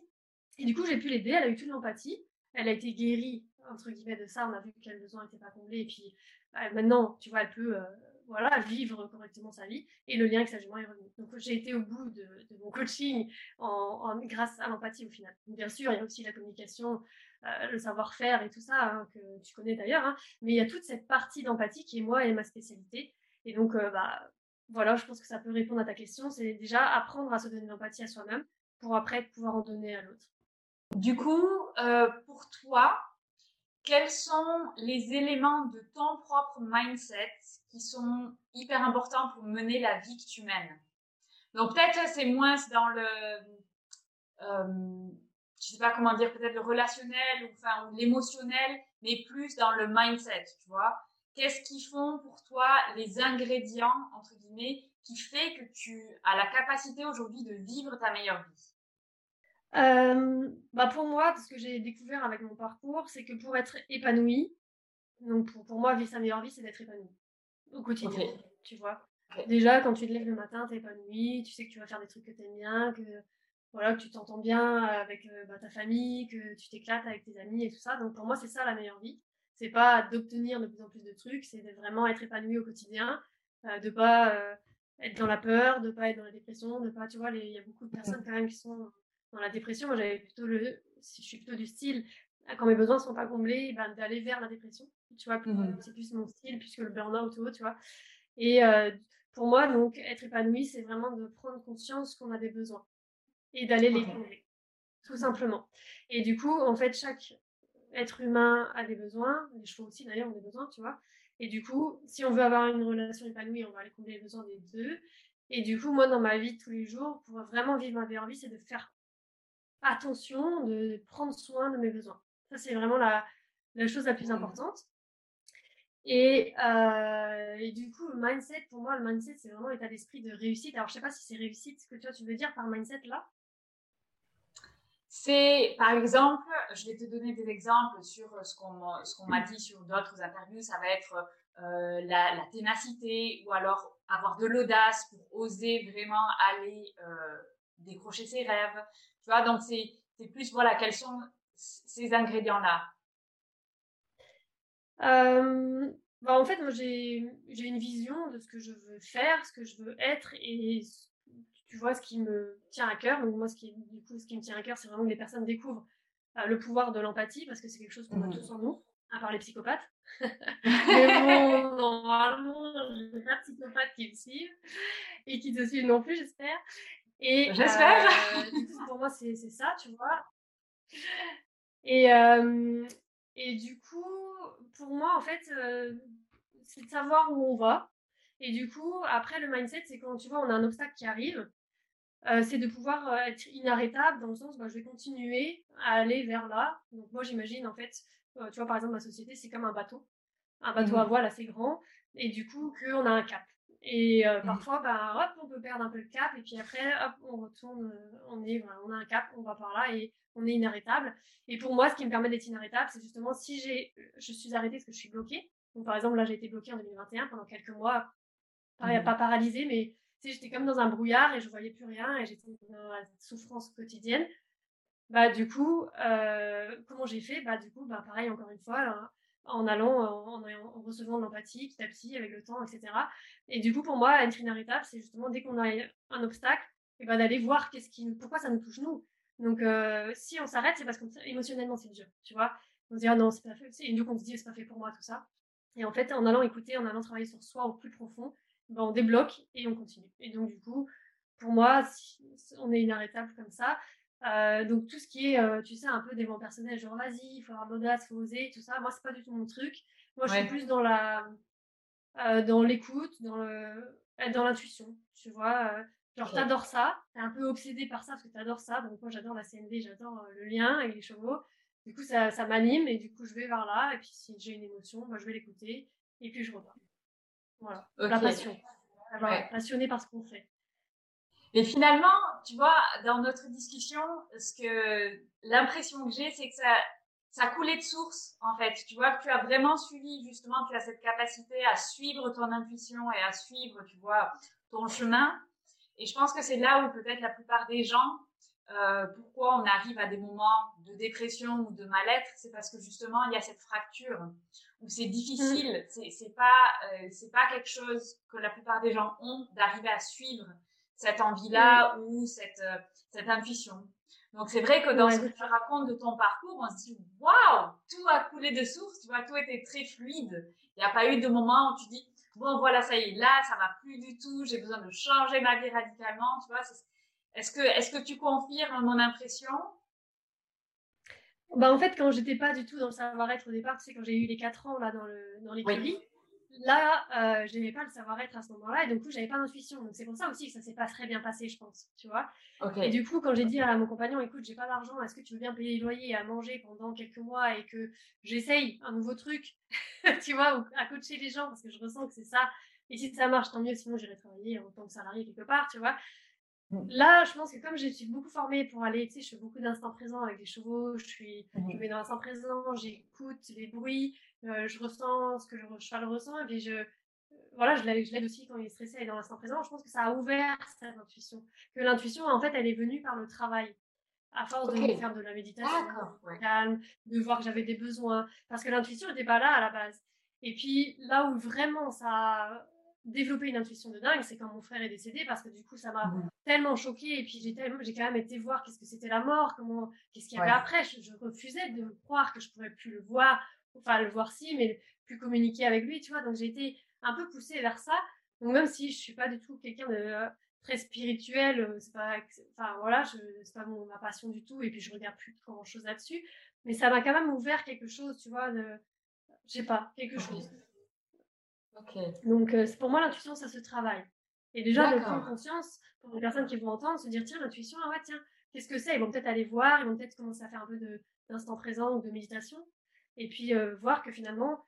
Et du coup, j'ai pu l'aider. Elle a eu toute l'empathie. Elle a été guérie, entre guillemets, de ça. On a vu quel besoin n'était pas comblé. Et puis, bah, maintenant, tu vois, elle peut, euh, voilà, vivre correctement sa vie et le lien avec sa jument est revenu. Donc j'ai été au bout de, mon coaching en, grâce à l'empathie au final. bien sûr, il y a aussi la communication, euh, le savoir-faire et tout ça hein, que tu connais d'ailleurs, hein. mais il y a toute cette partie d'empathie qui est moi et ma spécialité. Et donc euh, bah voilà, je pense que ça peut répondre à ta question. C'est déjà apprendre à se donner l'empathie à soi-même pour après pouvoir en donner à l'autre. Du coup, euh, pour toi, quels sont les éléments de ton propre mindset qui sont hyper importants pour mener la vie que tu mènes? Donc peut-être c'est moins dans le, euh, je sais pas comment dire, peut-être le relationnel ou enfin l'émotionnel, mais plus dans le mindset, tu vois? Qu'est-ce qui font pour toi les ingrédients entre guillemets qui fait que tu as la capacité aujourd'hui de vivre ta meilleure vie? Euh, bah pour moi, ce que j'ai découvert avec mon parcours, c'est que pour être épanoui, donc pour, pour moi, vivre sa meilleure vie, c'est d'être épanoui au quotidien, tu vois. Déjà, quand tu te lèves le matin, tu es épanoui, tu sais que tu vas faire des trucs que tu aimes bien, que, voilà, que tu t'entends bien avec euh, bah, ta famille, que tu t'éclates avec tes amis et tout ça. Donc pour moi, c'est ça la meilleure vie. C'est pas d'obtenir de plus en plus de trucs, c'est de vraiment être épanoui au quotidien, euh, de pas être dans la peur, de pas être dans la dépression, de pas, tu vois, il y a beaucoup de personnes quand même qui sont dans la dépression, moi j'avais plutôt le, si je suis plutôt du style, quand mes besoins ne sont pas comblés, ben, d'aller vers la dépression. Tu vois, mmh c'est plus mon style puisque le burn-out ou autre, tu vois. Et euh, pour moi, donc, être épanoui, c'est vraiment de prendre conscience qu'on a des besoins et d'aller les combler, tout simplement. Et du coup, en fait, chaque être humain a des besoins, les chevaux aussi d'ailleurs ont des besoins, tu vois. Et du coup, si on veut avoir une relation épanouie, on va aller combler les besoins des deux. Et du coup, moi, dans ma vie de tous les jours, pour vraiment vivre ma meilleure vie, c'est de faire attention, de prendre soin de mes besoins. Ça, c'est vraiment la, chose la plus mmh. importante. Et, euh, et, du coup, le mindset, pour moi, le mindset, c'est vraiment l'état d'esprit de réussite. Alors, je sais pas si c'est réussite ce que toi, tu veux dire par mindset là. C'est, par exemple, je vais te donner des exemples sur ce qu'on ce qu'on m'a dit sur d'autres interviews. Ça va être euh, la, la, ténacité ou alors avoir de l'audace pour oser vraiment aller euh, décrocher ses rêves. Tu vois, donc c'est plus, voilà, quels sont ces ingrédients-là? Euh, bah en fait, moi, j'ai une vision de ce que je veux faire, ce que je veux être et tu vois ce qui me tient à cœur. Donc moi, ce qui, du coup, ce qui me tient à cœur, c'est vraiment que les personnes découvrent euh, le pouvoir de l'empathie parce que c'est quelque chose qu'on a mmh. tous en nous, à part les psychopathes. *laughs* *laughs* Mais bon, normalement, j'ai pas de psychopathes qui me suivent et qui te suivent non plus, j'espère. Et j'espère. Euh, pour moi, c'est ça, tu vois. Et, euh, et du coup, pour moi, en fait, euh, c'est de savoir où on va. Et du coup, après, le mindset, c'est quand tu vois, on a un obstacle qui arrive, c'est de pouvoir être inarrêtable dans le sens, bah, je vais continuer à aller vers là. Donc moi, j'imagine, en fait, tu vois, par exemple, ma société, c'est comme un bateau. Un bateau à mmh voile assez grand. Et du coup, qu'on a un cap. Et euh, mmh. parfois, bah, hop, on peut perdre un peu le cap, et puis après, hop, on retourne, euh, on, est, on a un cap, on va par là, et on est inarrêtable. Et pour moi, ce qui me permet d'être inarrêtable, c'est justement si j'ai, je suis arrêtée parce que je suis bloquée. Donc, par exemple, là, j'ai été bloquée en 2021 pendant quelques mois, mmh. pas paralysée, mais j'étais comme dans un brouillard et je voyais plus rien, et j'étais dans la souffrance quotidienne. Bah, du coup, euh, comment j'ai fait? Bah, du coup, bah, pareil, encore une fois, hein, en allant, en, en recevant de l'empathie petit à petit, avec le temps, etc. Et du coup, pour moi, être inarrêtable, c'est justement dès qu'on a un obstacle, et eh ben, d'aller voir qu'est-ce qui, pourquoi ça nous touche nous. Donc, euh, si on s'arrête, c'est parce qu'émotionnellement, c'est dur, tu vois. On se dit, ah non, c'est pas fait, et coup, on se dit, c'est pas fait pour moi, tout ça. Et en fait, en allant écouter, en allant travailler sur soi au plus profond, ben, on débloque et on continue. Et donc, du coup, pour moi, on est inarrêtable comme ça. Donc tout ce qui est, tu sais, un peu développement personnel, genre vas-y, il faut avoir l'audace, il faut oser, tout ça, moi, c'est pas du tout mon truc. Moi, je suis plus dans la dans l'écoute, dans le dans l'intuition, tu vois. genre, t'adores ça, t'es un peu obsédé par ça parce que t'adores ça. Donc, moi, j'adore la CNV, j'adore le lien et les chevaux. Du coup, ça, ça m'anime et du coup, je vais vers là. Et puis, si j'ai une émotion, moi, je vais l'écouter et puis je repars. Voilà, la passion. Passionné par ce qu'on fait. Et finalement, tu vois, dans notre discussion, ce que l'impression que j'ai, c'est que ça, ça coulait de source, en fait. Tu vois, que tu as vraiment suivi, justement, tu as cette capacité à suivre ton intuition et à suivre, tu vois, ton chemin. Et je pense que c'est là où peut-être la plupart des gens, euh, pourquoi on arrive à des moments de dépression ou de mal-être, c'est parce que justement, il y a cette fracture où c'est difficile, mm. c'est pas, euh, c'est pas quelque chose que la plupart des gens ont d'arriver à suivre cette envie-là ou cette, euh, cette intuition. Donc c'est vrai que dans ce que tu racontes de ton parcours, on se dit waouh, tout a coulé de source, tu vois, tout était très fluide. Il n'y a pas eu de moment où tu dis bon voilà ça y est là, ça va plus du tout, j'ai besoin de changer ma vie radicalement, tu vois. Est-ce que est-ce que tu confirmes mon impression? Bah en fait quand j'étais pas du tout dans le savoir-être au départ, sais quand j'ai eu les 4 ans là dans le dans les là, euh, je n'aimais pas le savoir-être à ce moment-là, et du coup, j'avais pas d'intuition. Donc, c'est pour ça aussi que ça s'est pas très bien passé, je pense, tu vois. Et du coup, quand j'ai dit à mon compagnon, écoute, j'ai pas d'argent, est-ce que tu veux bien payer les loyers et à manger pendant quelques mois et que j'essaye un nouveau truc, *laughs* tu vois, ou à coacher les gens, parce que je ressens que c'est ça. Et si ça marche, tant mieux, sinon j'irai travailler en tant que salarié quelque part, tu vois. Mm. Là, je pense que comme je suis beaucoup formée pour aller, tu sais, je fais beaucoup d'instants présents avec les chevaux, je suis, je vais dans l'instant présent, j'écoute les bruits, euh, je ressens ce que le cheval ressent, et puis je, euh, voilà, je l'aide aussi quand il est stressé et dans l'instant présent. Je pense que ça a ouvert cette intuition. Que l'intuition, en fait, elle est venue par le travail. À force de faire de la méditation, calme, de voir que j'avais des besoins. Parce que l'intuition n'était pas là à la base. Et puis, là où vraiment ça a développé une intuition de dingue, c'est quand mon frère est décédé, parce que du coup, ça m'a mmh. tellement choquée. Et puis, j'ai j'ai quand même été voir qu'est-ce que c'était la mort, comment, qu'est-ce qu'il y avait après. Je, je, refusais de croire que je pourrais plus le voir enfin le voir si, mais plus communiquer avec lui, tu vois. Donc j'ai été un peu poussée vers ça. Donc même si je suis pas du tout quelqu'un de euh, très spirituel, euh, c'est pas, enfin voilà, c'est pas mon, ma passion du tout. Et puis je regarde plus grand chose là-dessus. Mais ça m'a quand même ouvert quelque chose, tu vois, de, je sais pas, quelque chose. Donc euh, pour moi l'intuition ça se travaille. Et déjà de prendre conscience pour les personnes qui vont entendre, se dire tiens l'intuition, ah ouais tiens, qu'est-ce que c'est? Ils vont peut-être aller voir, ils vont peut-être commencer à faire un peu d'instant présent ou de méditation et puis euh, voir que finalement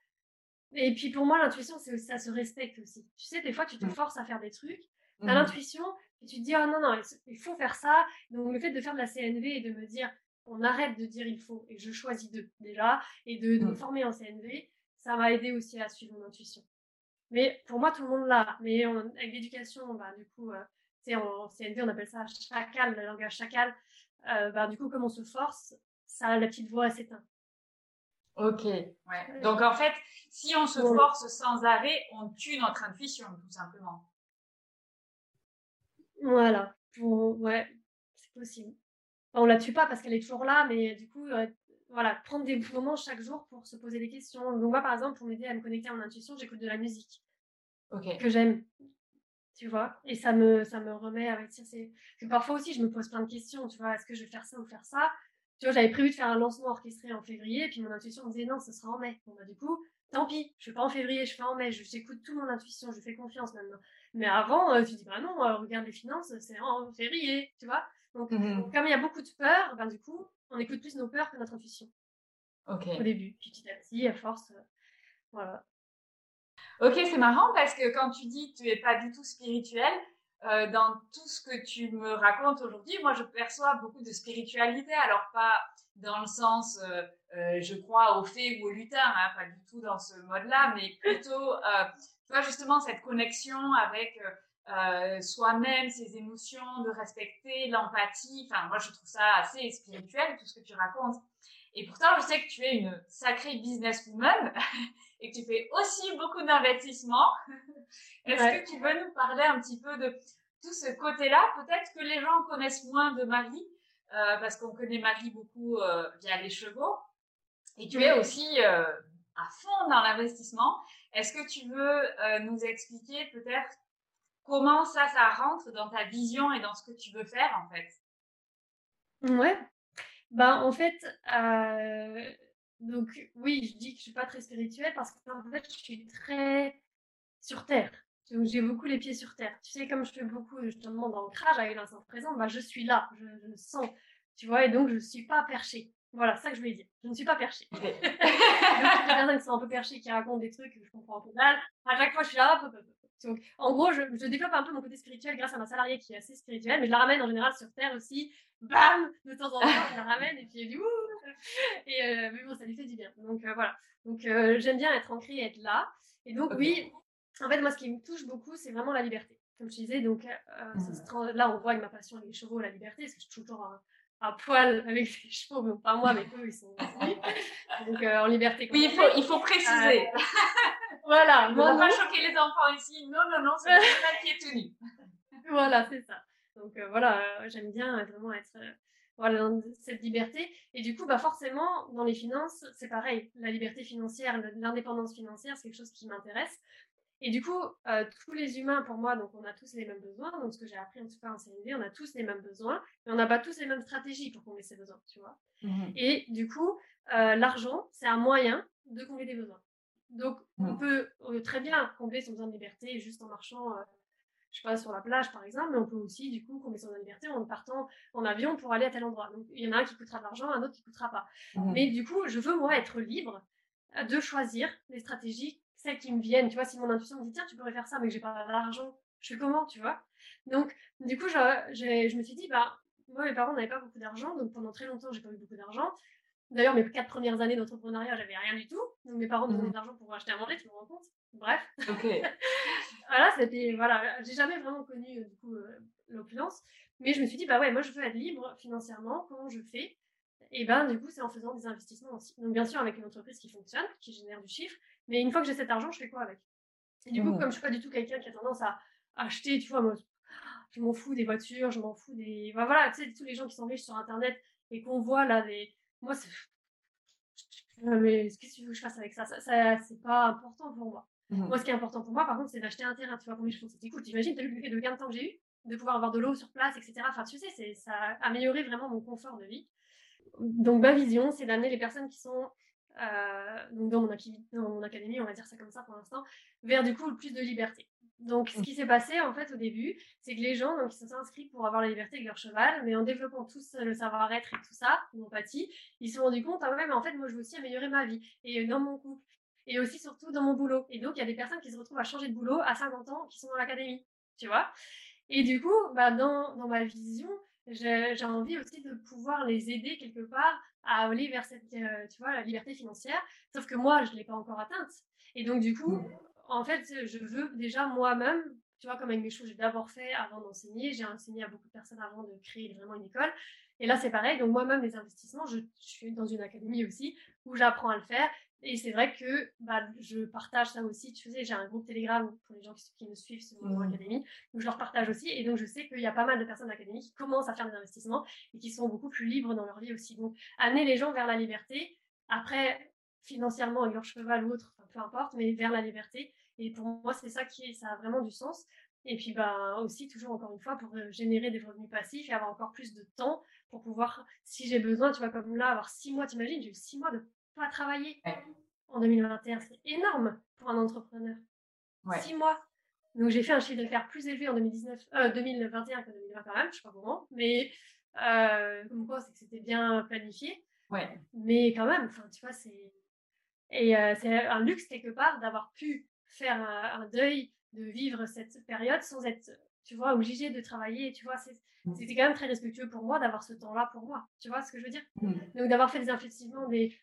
et puis pour moi l'intuition c'est ça se respecte aussi tu sais des fois tu te mmh. forces à faire des trucs tu as mmh. l'intuition et tu te dis oh non non il faut faire ça donc le fait de faire de la CNV et de me dire on arrête de dire il faut et je choisis de déjà et de, me mmh. former en CNV ça m'a aidé aussi à suivre mon intuition mais pour moi tout le monde l'a mais avec l'éducation bah, du coup euh, c'est en CNV on appelle ça chacal le langage chacal euh, bah, du coup comme on se force ça la petite voix s'éteint Ok, ouais. Donc en fait, si on se force sans arrêt, on tue notre intuition, tout simplement. Voilà, ouais, c'est possible. On la tue pas parce qu'elle est toujours là, mais du coup, euh, voilà, prendre des moments chaque jour pour se poser des questions. Donc moi, par exemple, pour m'aider à me connecter à mon intuition, j'écoute de la musique. Que j'aime, tu vois, et ça me, ça me remet avec c'est parfois aussi, je me pose plein de questions, tu vois, est-ce que je vais faire ça ou faire ça? Tu vois, j'avais prévu de faire un lancement orchestré en février, puis mon intuition me disait non, ce sera en mai. Bon, bah, du coup, tant pis, je fais pas en février, je fais en mai, j'écoute tout mon intuition, je fais confiance maintenant. Mais avant, euh, tu dis, bah non, euh, regarde les finances, c'est en février, tu vois. Donc, mmh comme il y a beaucoup de peur, ben, du coup, on écoute plus nos peurs que notre intuition. Ok. Au début, puis petit à petit, à force, euh, voilà. Ok, c'est marrant parce que quand tu dis que tu es pas du tout spirituel, euh, dans tout ce que tu me racontes aujourd'hui, moi, je perçois beaucoup de spiritualité. Alors, pas dans le sens, euh, euh, je crois aux fées ou aux lutins, hein, pas du tout dans ce mode-là, mais plutôt, tu vois, justement, cette connexion avec soi-même, ses émotions, de respecter l'empathie. Enfin, moi, je trouve ça assez spirituel, tout ce que tu racontes. Et pourtant, je sais que tu es une sacrée businesswoman *laughs* et que tu fais aussi beaucoup d'investissements. *laughs* Est-ce que tu veux nous parler un petit peu de tout ce côté-là? Peut-être que les gens connaissent moins de Marie, euh, parce qu'on connaît Marie beaucoup euh, via les chevaux. Et tu es aussi euh, à fond dans l'investissement. Est-ce que tu veux nous expliquer peut-être comment ça, ça rentre dans ta vision et dans ce que tu veux faire en fait? Ouais. Ben, en fait, donc oui, je dis que je suis pas très spirituelle parce qu'en fait, je suis très sur terre. Donc j'ai beaucoup les pieds sur terre. Tu sais, comme je fais beaucoup justement d'ancrage avec l'instant présent, bah, je suis là, je, je sens, tu vois, et donc je ne suis pas perchée. Voilà, ça que je voulais dire. Je ne suis pas perchée. donc, les *laughs* personnes qui sont un peu perchées, qui racontent des trucs que je comprends un peu mal, à chaque fois, je suis là, hop, hop, hop. Donc, en gros, je, je, développe un peu mon côté spirituel grâce à ma salariée qui est assez spirituelle, mais je la ramène en général sur Terre aussi. Bam De temps en temps, je la ramène et puis elle dit ouh Et euh, mais bon, ça lui fait du bien. Donc euh, voilà. Donc euh, j'aime bien être ancrée et être là. Et donc, oui, en fait, moi, ce qui me touche beaucoup, c'est vraiment la liberté. Comme je disais, donc mmh. là, on voit avec ma passion les chevaux, la liberté, parce que je suis toujours à poil avec les chevaux, mais pas moi, mais eux, ils sont aussi. Donc, en liberté. Oui, il faut, il faut préciser. voilà. On ne va pas choquer les enfants ici. Non, non, non, c'est pas qui est tenu. voilà, c'est ça. Donc, voilà, j'aime bien vraiment être voilà, cette liberté. Et du coup, bah forcément, dans les finances, c'est pareil. La liberté financière, l'indépendance financière, c'est quelque chose qui m'intéresse. Et du coup, euh, tous les humains, pour moi, donc on a tous les mêmes besoins. Donc, ce que j'ai appris en tout cas en CNV, on a tous les mêmes besoins, mais on n'a pas tous les mêmes stratégies pour combler ces besoins, tu vois. Mmh Et du coup, euh, l'argent, c'est un moyen de combler des besoins. Donc, on mmh. peut euh, très bien combler son besoin de liberté juste en marchant je sais pas, sur la plage par exemple, mais on peut aussi, du coup, combler son liberté en partant en avion pour aller à tel endroit. Donc, il y en a un qui coûtera de l'argent, un autre qui coûtera pas. Mmh. Mais du coup, je veux, moi, être libre de choisir les stratégies, celles qui me viennent. Tu vois, si mon intuition me dit, tiens, tu pourrais faire ça, mais que j'ai pas d'argent, je fais comment, tu vois? Donc, du coup, je, je, me suis dit, bah, moi, mes parents n'avaient pas beaucoup d'argent, donc pendant très longtemps, j'ai pas eu beaucoup d'argent. D'ailleurs, mes quatre premières années d'entrepreneuriat, j'avais rien du tout. Donc, mes parents me donnaient mmh. de l'argent pour acheter à manger, tu me rends compte? Bref. Ok. *laughs* voilà, c'était. Voilà, j'ai jamais vraiment connu, euh, du coup, euh, l'opulence. Mais je me suis dit, bah ouais, moi, je veux être libre financièrement. Comment je fais? Et ben, du coup, c'est en faisant des investissements aussi. Donc, bien sûr, avec une entreprise qui fonctionne, qui génère du chiffre. Mais une fois que j'ai cet argent, je fais quoi avec? Et du coup, mmh. comme je suis pas du tout quelqu'un qui a tendance à acheter, tu vois, moi, je m'en fous des voitures, je m'en fous des. voilà, tu sais, tous les gens qui sont riches sur Internet et qu'on voit là des moi, c'est. Mais qu'est-ce que je fasse avec ça, ça, C'est pas important pour moi. Mmh. Moi, ce qui est important pour moi, par contre, c'est d'acheter un terrain. Tu vois, combien je pense c'était cool. T'imagines, t'as vu le de gain de temps que j'ai eu? De pouvoir avoir de l'eau sur place, etc. Enfin, tu sais, ça a amélioré vraiment mon confort de vie. Donc, ma vision, c'est d'amener les personnes qui sont euh, donc dans, mon dans mon académie, on va dire ça comme ça pour l'instant, vers du coup le plus de liberté. Donc, ce mmh. qui s'est passé en fait au début, c'est que les gens donc, ils se sont inscrits pour avoir la liberté avec leur cheval, mais en développant tous le savoir-être et tout ça, l'empathie, ils se sont rendus compte, ah ouais, mais en fait, moi je veux aussi améliorer ma vie, et dans mon couple, et aussi surtout dans mon boulot. Et donc, il y a des personnes qui se retrouvent à changer de boulot à 50 ans qui sont dans l'académie, tu vois. Et du coup, bah, dans, dans ma vision, j'ai envie aussi de pouvoir les aider quelque part à aller vers cette, euh, tu vois, la liberté financière. Sauf que moi, je ne l'ai pas encore atteinte. Et donc, du coup, mmh en fait, je veux déjà moi-même, tu vois, comme avec mes choses, j'ai d'abord fait avant d'enseigner. J'ai enseigné à beaucoup de personnes avant de créer vraiment une école. Et là, c'est pareil. Donc, moi-même, les investissements, je, suis dans une académie aussi où j'apprends à le faire. Et c'est vrai que bah, je partage ça aussi. Tu sais, j'ai un groupe Telegram pour les gens qui, me suivent sur mon mmh. académie, où je leur partage aussi. Et donc, je sais qu'il y a pas mal de personnes d'académie qui commencent à faire des investissements et qui sont beaucoup plus libres dans leur vie aussi. Donc, amener les gens vers la liberté. Après, financièrement, avec leur cheval ou autre, peu importe, mais vers la liberté. Et pour moi, c'est ça qui ça a vraiment du sens. Et puis bah, aussi, toujours encore une fois, pour euh, générer des revenus passifs et avoir encore plus de temps pour pouvoir, si j'ai besoin, tu vois, comme là, avoir six mois, t'imagines, j'ai eu six mois de pas travailler en 2021. C'est énorme pour un entrepreneur. Six mois. Donc j'ai fait un chiffre d'affaires plus élevé en 2019, euh, 2021 qu'en 2020 quand même, je sais pas comment, mais euh, comme quoi c'est que c'était bien planifié. Ouais. Mais quand même, enfin tu vois, c'est et euh, c'est un luxe quelque part d'avoir pu faire un, deuil, de vivre cette période sans être, tu vois, obligé de travailler. Tu vois, mmh. c'était quand même très respectueux pour moi d'avoir ce temps-là pour moi. Tu vois ce que je veux dire? Mmh. Donc d'avoir fait des investissements, des,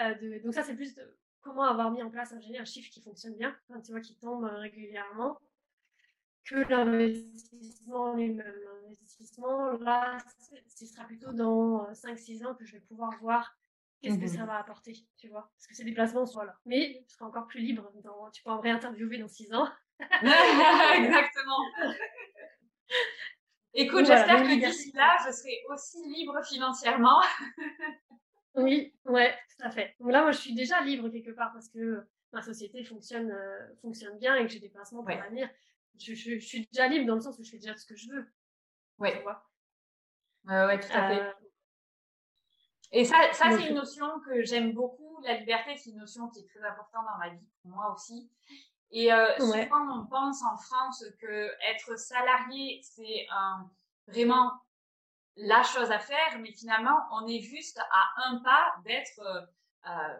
euh, de, donc ça c'est plus de comment avoir mis en place un, un chiffre qui fonctionne bien, tu vois, qui tombe euh, régulièrement, que l'investissement lui-même. L'investissement, là, ce sera plutôt dans 5-6 ans que je vais pouvoir voir qu'est-ce que mmh ça va apporter, tu vois Parce que ces déplacements sont là. Mais tu seras encore plus libre. Dans, tu pourras me réinterviewer dans six ans. *laughs* Exactement. *laughs* Écoute, j'espère que d'ici là, je serai aussi libre financièrement. *laughs* oui, ouais, tout à fait. Donc là, moi, je suis déjà libre quelque part parce que ma société fonctionne, euh, fonctionne bien et que j'ai des placements pour l'avenir. je, suis déjà libre dans le sens où je fais déjà ce que je veux. Oui. Oui, tout à fait. Et ça, ça c'est une notion que j'aime beaucoup. La liberté, c'est une notion qui est très importante dans ma vie, pour moi aussi. Et euh, souvent, on pense en France que être salarié, c'est vraiment la chose à faire, mais finalement, on est juste à un pas d'être euh, euh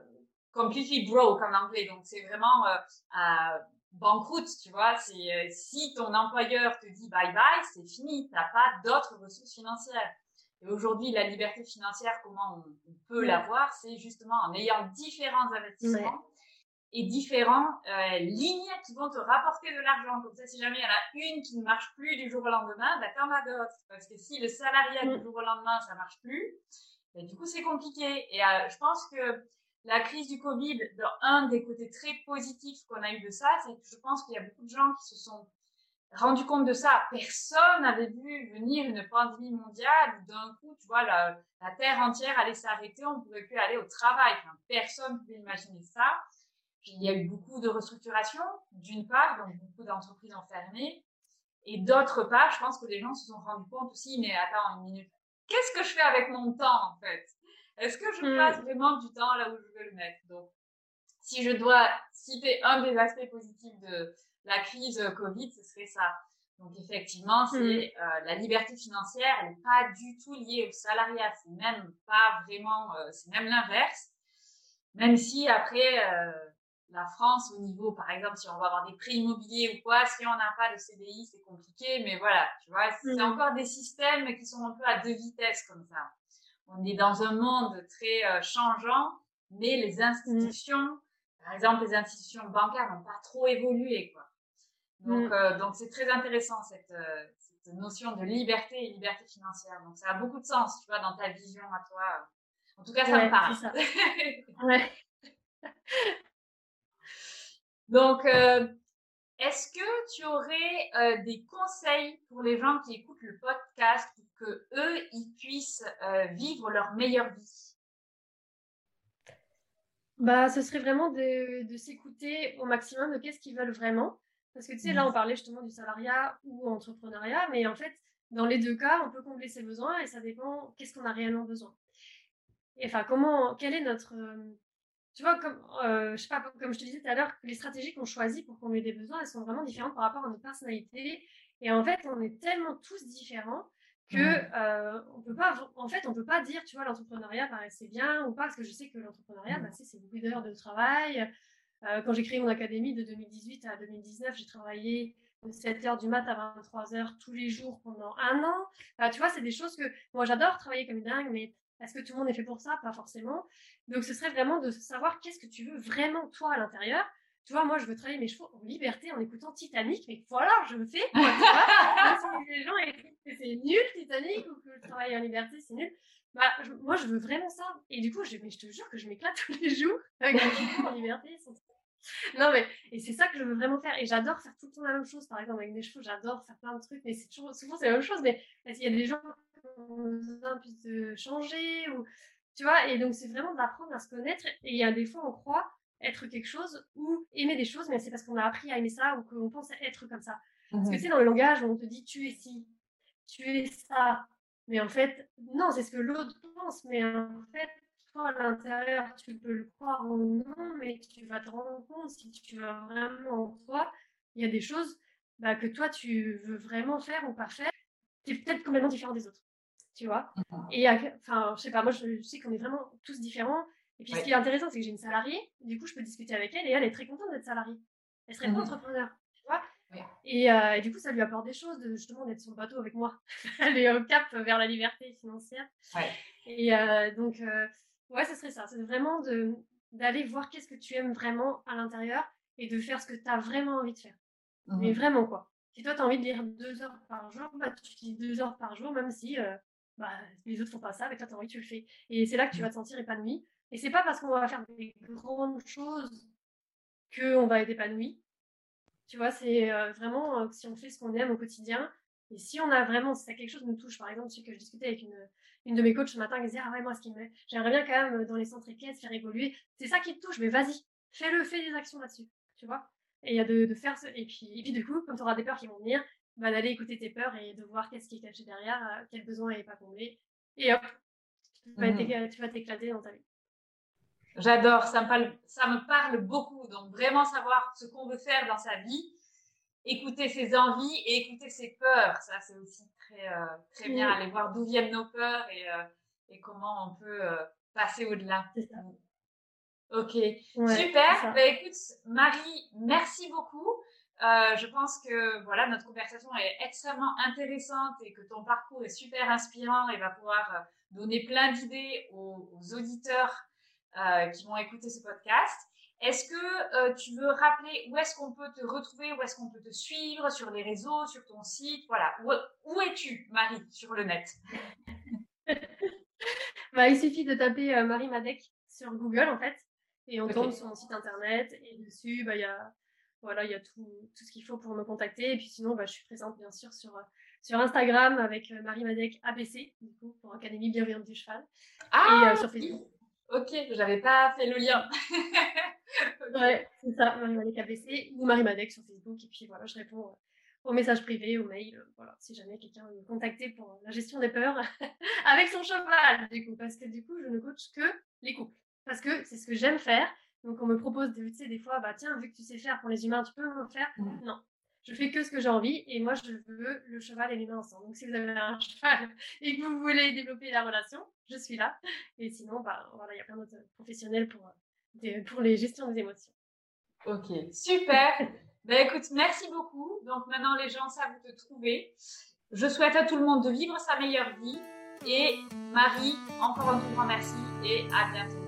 completely broke en anglais. Donc, c'est vraiment euh, banqueroute, tu vois. C'est euh, si ton employeur te dit bye bye, c'est fini. T'as pas d'autres ressources financières. Et aujourd'hui, la liberté financière, comment on, peut l'avoir, c'est justement en ayant différents investissements et différents euh, lignes qui vont te rapporter de l'argent. Comme ça, si jamais il y en a une qui ne marche plus du jour au lendemain, bah, t'en as d'autres. Parce que si le salariat du mm. jour au lendemain, ça marche plus, bah, du coup, c'est compliqué. Et euh, je pense que la crise du Covid, un des côtés très positifs qu'on a eu de ça, c'est que je pense qu'il y a beaucoup de gens qui se sont rendus compte de ça. Personne n'avait vu venir une pandémie mondiale où d'un coup, tu vois, la, terre entière allait s'arrêter, on ne pouvait plus aller au travail. personne ne pouvait imaginer ça. Il y a eu beaucoup de restructuration, d'une part, donc beaucoup d'entreprises ont fermé. Et d'autre part, je pense que les gens se sont rendus compte aussi, mais attends une minute, qu'est-ce que je fais avec mon temps en fait? Est-ce que je hmm. passe vraiment du temps là où je veux le mettre? Donc, si je dois citer un des aspects positifs de la crise Covid, ce serait ça. Donc effectivement, c'est hmm. euh, la liberté financière, elle n'est pas du tout liée au salariat, c'est même pas vraiment, euh, c'est même l'inverse. Même si après, euh, la France au niveau, par exemple, si on va avoir des prix immobiliers ou quoi, si on n'a pas de CDI, c'est compliqué, mais voilà, tu vois, c'est mm. encore des systèmes qui sont un peu à deux vitesses comme ça. On est dans un monde très euh, changeant, mais les institutions, par exemple, les institutions bancaires n'ont pas trop évolué, quoi. Donc, mm. euh, donc c'est très intéressant cette, euh, cette notion de liberté et liberté financière. Donc, ça a beaucoup de sens, tu vois, dans ta vision à toi. En tout cas, ça me parle. Ça. *laughs* ouais. Donc, euh, est-ce que tu aurais euh, des conseils pour les gens qui écoutent le podcast pour que eux ils puissent euh, vivre leur meilleure vie? Bah, ce serait vraiment de, s'écouter au maximum de qu'est-ce qu'ils veulent vraiment. Parce que tu sais, là, on parlait justement du salariat ou entrepreneuriat, mais en fait, dans les deux cas, on peut combler ses besoins et ça dépend qu'est-ce qu'on a réellement besoin. Et enfin, comment, quel est notre, tu vois, comme, euh, je sais pas, comme je te disais tout à l'heure, les stratégies qu'on choisit pour qu'on ait des besoins, elles sont vraiment différentes par rapport à notre personnalité. Et en fait, on est tellement tous différents que euh, on peut pas, en fait, on peut pas dire, tu vois, l'entrepreneuriat, bah, c'est bien ou pas, parce que je sais que l'entrepreneuriat, bah, c'est beaucoup d'heures de travail. Euh, quand j'ai créé mon académie de 2018 à 2019, j'ai travaillé de 7h du mat à 23h tous les jours pendant un an. tu vois, c'est des choses que moi j'adore travailler comme une dingue, mais est-ce que tout le monde est fait pour ça Pas forcément. Donc, ce serait vraiment de savoir qu'est-ce que tu veux vraiment, toi, à l'intérieur. Tu vois, moi, je veux travailler mes chevaux en liberté en écoutant Titanic, mais voilà, je le fais. *laughs* si les gens écoutent que c'est nul, Titanic, ou que je travaille en liberté, c'est nul. Bah, moi, je veux vraiment ça. Et du coup, je, mais je te jure que je m'éclate tous les jours *laughs* avec mes chevaux en liberté. Non, mais et c'est ça que je veux vraiment faire. Et j'adore faire tout le temps la même chose. Par exemple, avec mes chevaux, j'adore faire plein de trucs, mais c'est toujours, souvent c'est la même chose. Mais il y a des gens besoin plus de changer ou tu vois et donc c'est vraiment d'apprendre à se connaître et il y a des fois on croit être quelque chose ou aimer des choses mais c'est parce qu'on a appris à aimer ça ou qu'on pense être comme ça. Parce que tu mmh sais dans le langage on te dit tu es ci tu es ça mais en fait non c'est ce que l'autre pense mais en fait toi à l'intérieur tu peux le croire ou non mais tu vas te rendre compte si tu vas vraiment en toi il y a des choses bah, que toi tu veux vraiment faire ou pas faire qui est peut-être complètement différent des autres tu vois? Et enfin, je sais pas, moi je, sais qu'on est vraiment tous différents. Et puis ce qui est intéressant, c'est que j'ai une salariée, du coup je peux discuter avec elle et elle est très contente d'être salariée. Elle serait pas mmh entrepreneur, tu vois? Euh, et, du coup, ça lui apporte des choses de justement d'être sur le bateau avec moi. *laughs* elle est au cap vers la liberté financière. Et euh, donc, euh, ouais, ce serait ça. C'est vraiment de, d'aller voir qu'est-ce que tu aimes vraiment à l'intérieur et de faire ce que tu as vraiment envie de faire. Mais mmh vraiment, quoi. Si toi, tu as envie de lire deux heures par jour, bah, tu lis deux heures par jour, même si bah, les autres font pas ça, mais toi, t'as envie, tu le fais. Et c'est là que tu vas te sentir épanoui. Et c'est pas parce qu'on va faire des grandes choses qu'on va être épanoui. Tu vois, c'est euh, vraiment euh, si on fait ce qu'on aime au quotidien. Et si on a vraiment, si ça quelque chose nous touche, par exemple, ce que je discutais avec une, une de mes coachs ce matin, qui disait Ah ouais, moi, ce. J'aimerais bien quand même dans les centres équestres faire évoluer. C'est ça qui te touche, mais vas-y, fais-le, fais des actions là-dessus. Tu vois Et de, de faire et puis et puis du coup, quand tu auras des peurs qui vont venir, bah, d'aller écouter tes peurs et de voir qu'est-ce qui est caché derrière, euh, quel besoin n'est pas comblé. Et hop, mmh. tu vas t'éclater dans ta vie. J'adore, ça me, parle, ça me parle beaucoup. Donc, vraiment savoir ce qu'on veut faire dans sa vie, écouter ses envies et écouter ses peurs. Ça, c'est aussi très, euh, très bien. Aller voir d'où viennent nos peurs et, euh, et comment on peut passer au-delà. Ok, super. Bah, écoute, Marie, merci beaucoup. Euh, je pense que voilà, notre conversation est extrêmement intéressante et que ton parcours est super inspirant et va pouvoir euh, donner plein d'idées aux, auditeurs euh, qui vont écouter ce podcast. Est-ce que tu veux rappeler où est-ce qu'on peut te retrouver, où est-ce qu'on peut te suivre sur les réseaux, sur ton site Voilà, où, es-tu, Marie, sur le net? *laughs* Bah, Il suffit de taper Marie Madec sur Google en fait, et on tombe sur mon site internet. Et dessus, bah, il y a voilà, il y a tout, tout ce qu'il faut pour me contacter. Et puis sinon, bah, je suis présente bien sûr sur, sur Instagram avec euh, Marie Madec ABC, du coup, pour Académie Bienveillante du Cheval. Ah, et euh, sur Facebook. Ok, j'avais pas fait le lien. *laughs* Ouais, c'est ça, Marie Madec ABC ou Marie Madec sur Facebook. Et puis voilà, je réponds euh, aux messages privés, aux mails, voilà, si jamais quelqu'un veut me contacter pour la gestion des peurs *laughs* avec son cheval, du coup, parce que du coup, je ne coach que les couples. Parce que c'est ce que j'aime faire donc on me propose, de, tu sais, des fois, bah tiens, vu que tu sais faire pour les humains, tu peux me faire Non. Je fais que ce que j'ai envie et moi je veux le cheval et l'humain ensemble. Donc si vous avez un *laughs* cheval et que vous voulez développer la relation, je suis là. Et sinon, bah voilà, il y a plein d'autres professionnels pour, pour les gestions des émotions. Ok, super. ben écoute, merci beaucoup. Donc maintenant les gens savent te trouver. Je souhaite à tout le monde de vivre sa meilleure vie. Et Marie, encore un tout grand merci et à bientôt.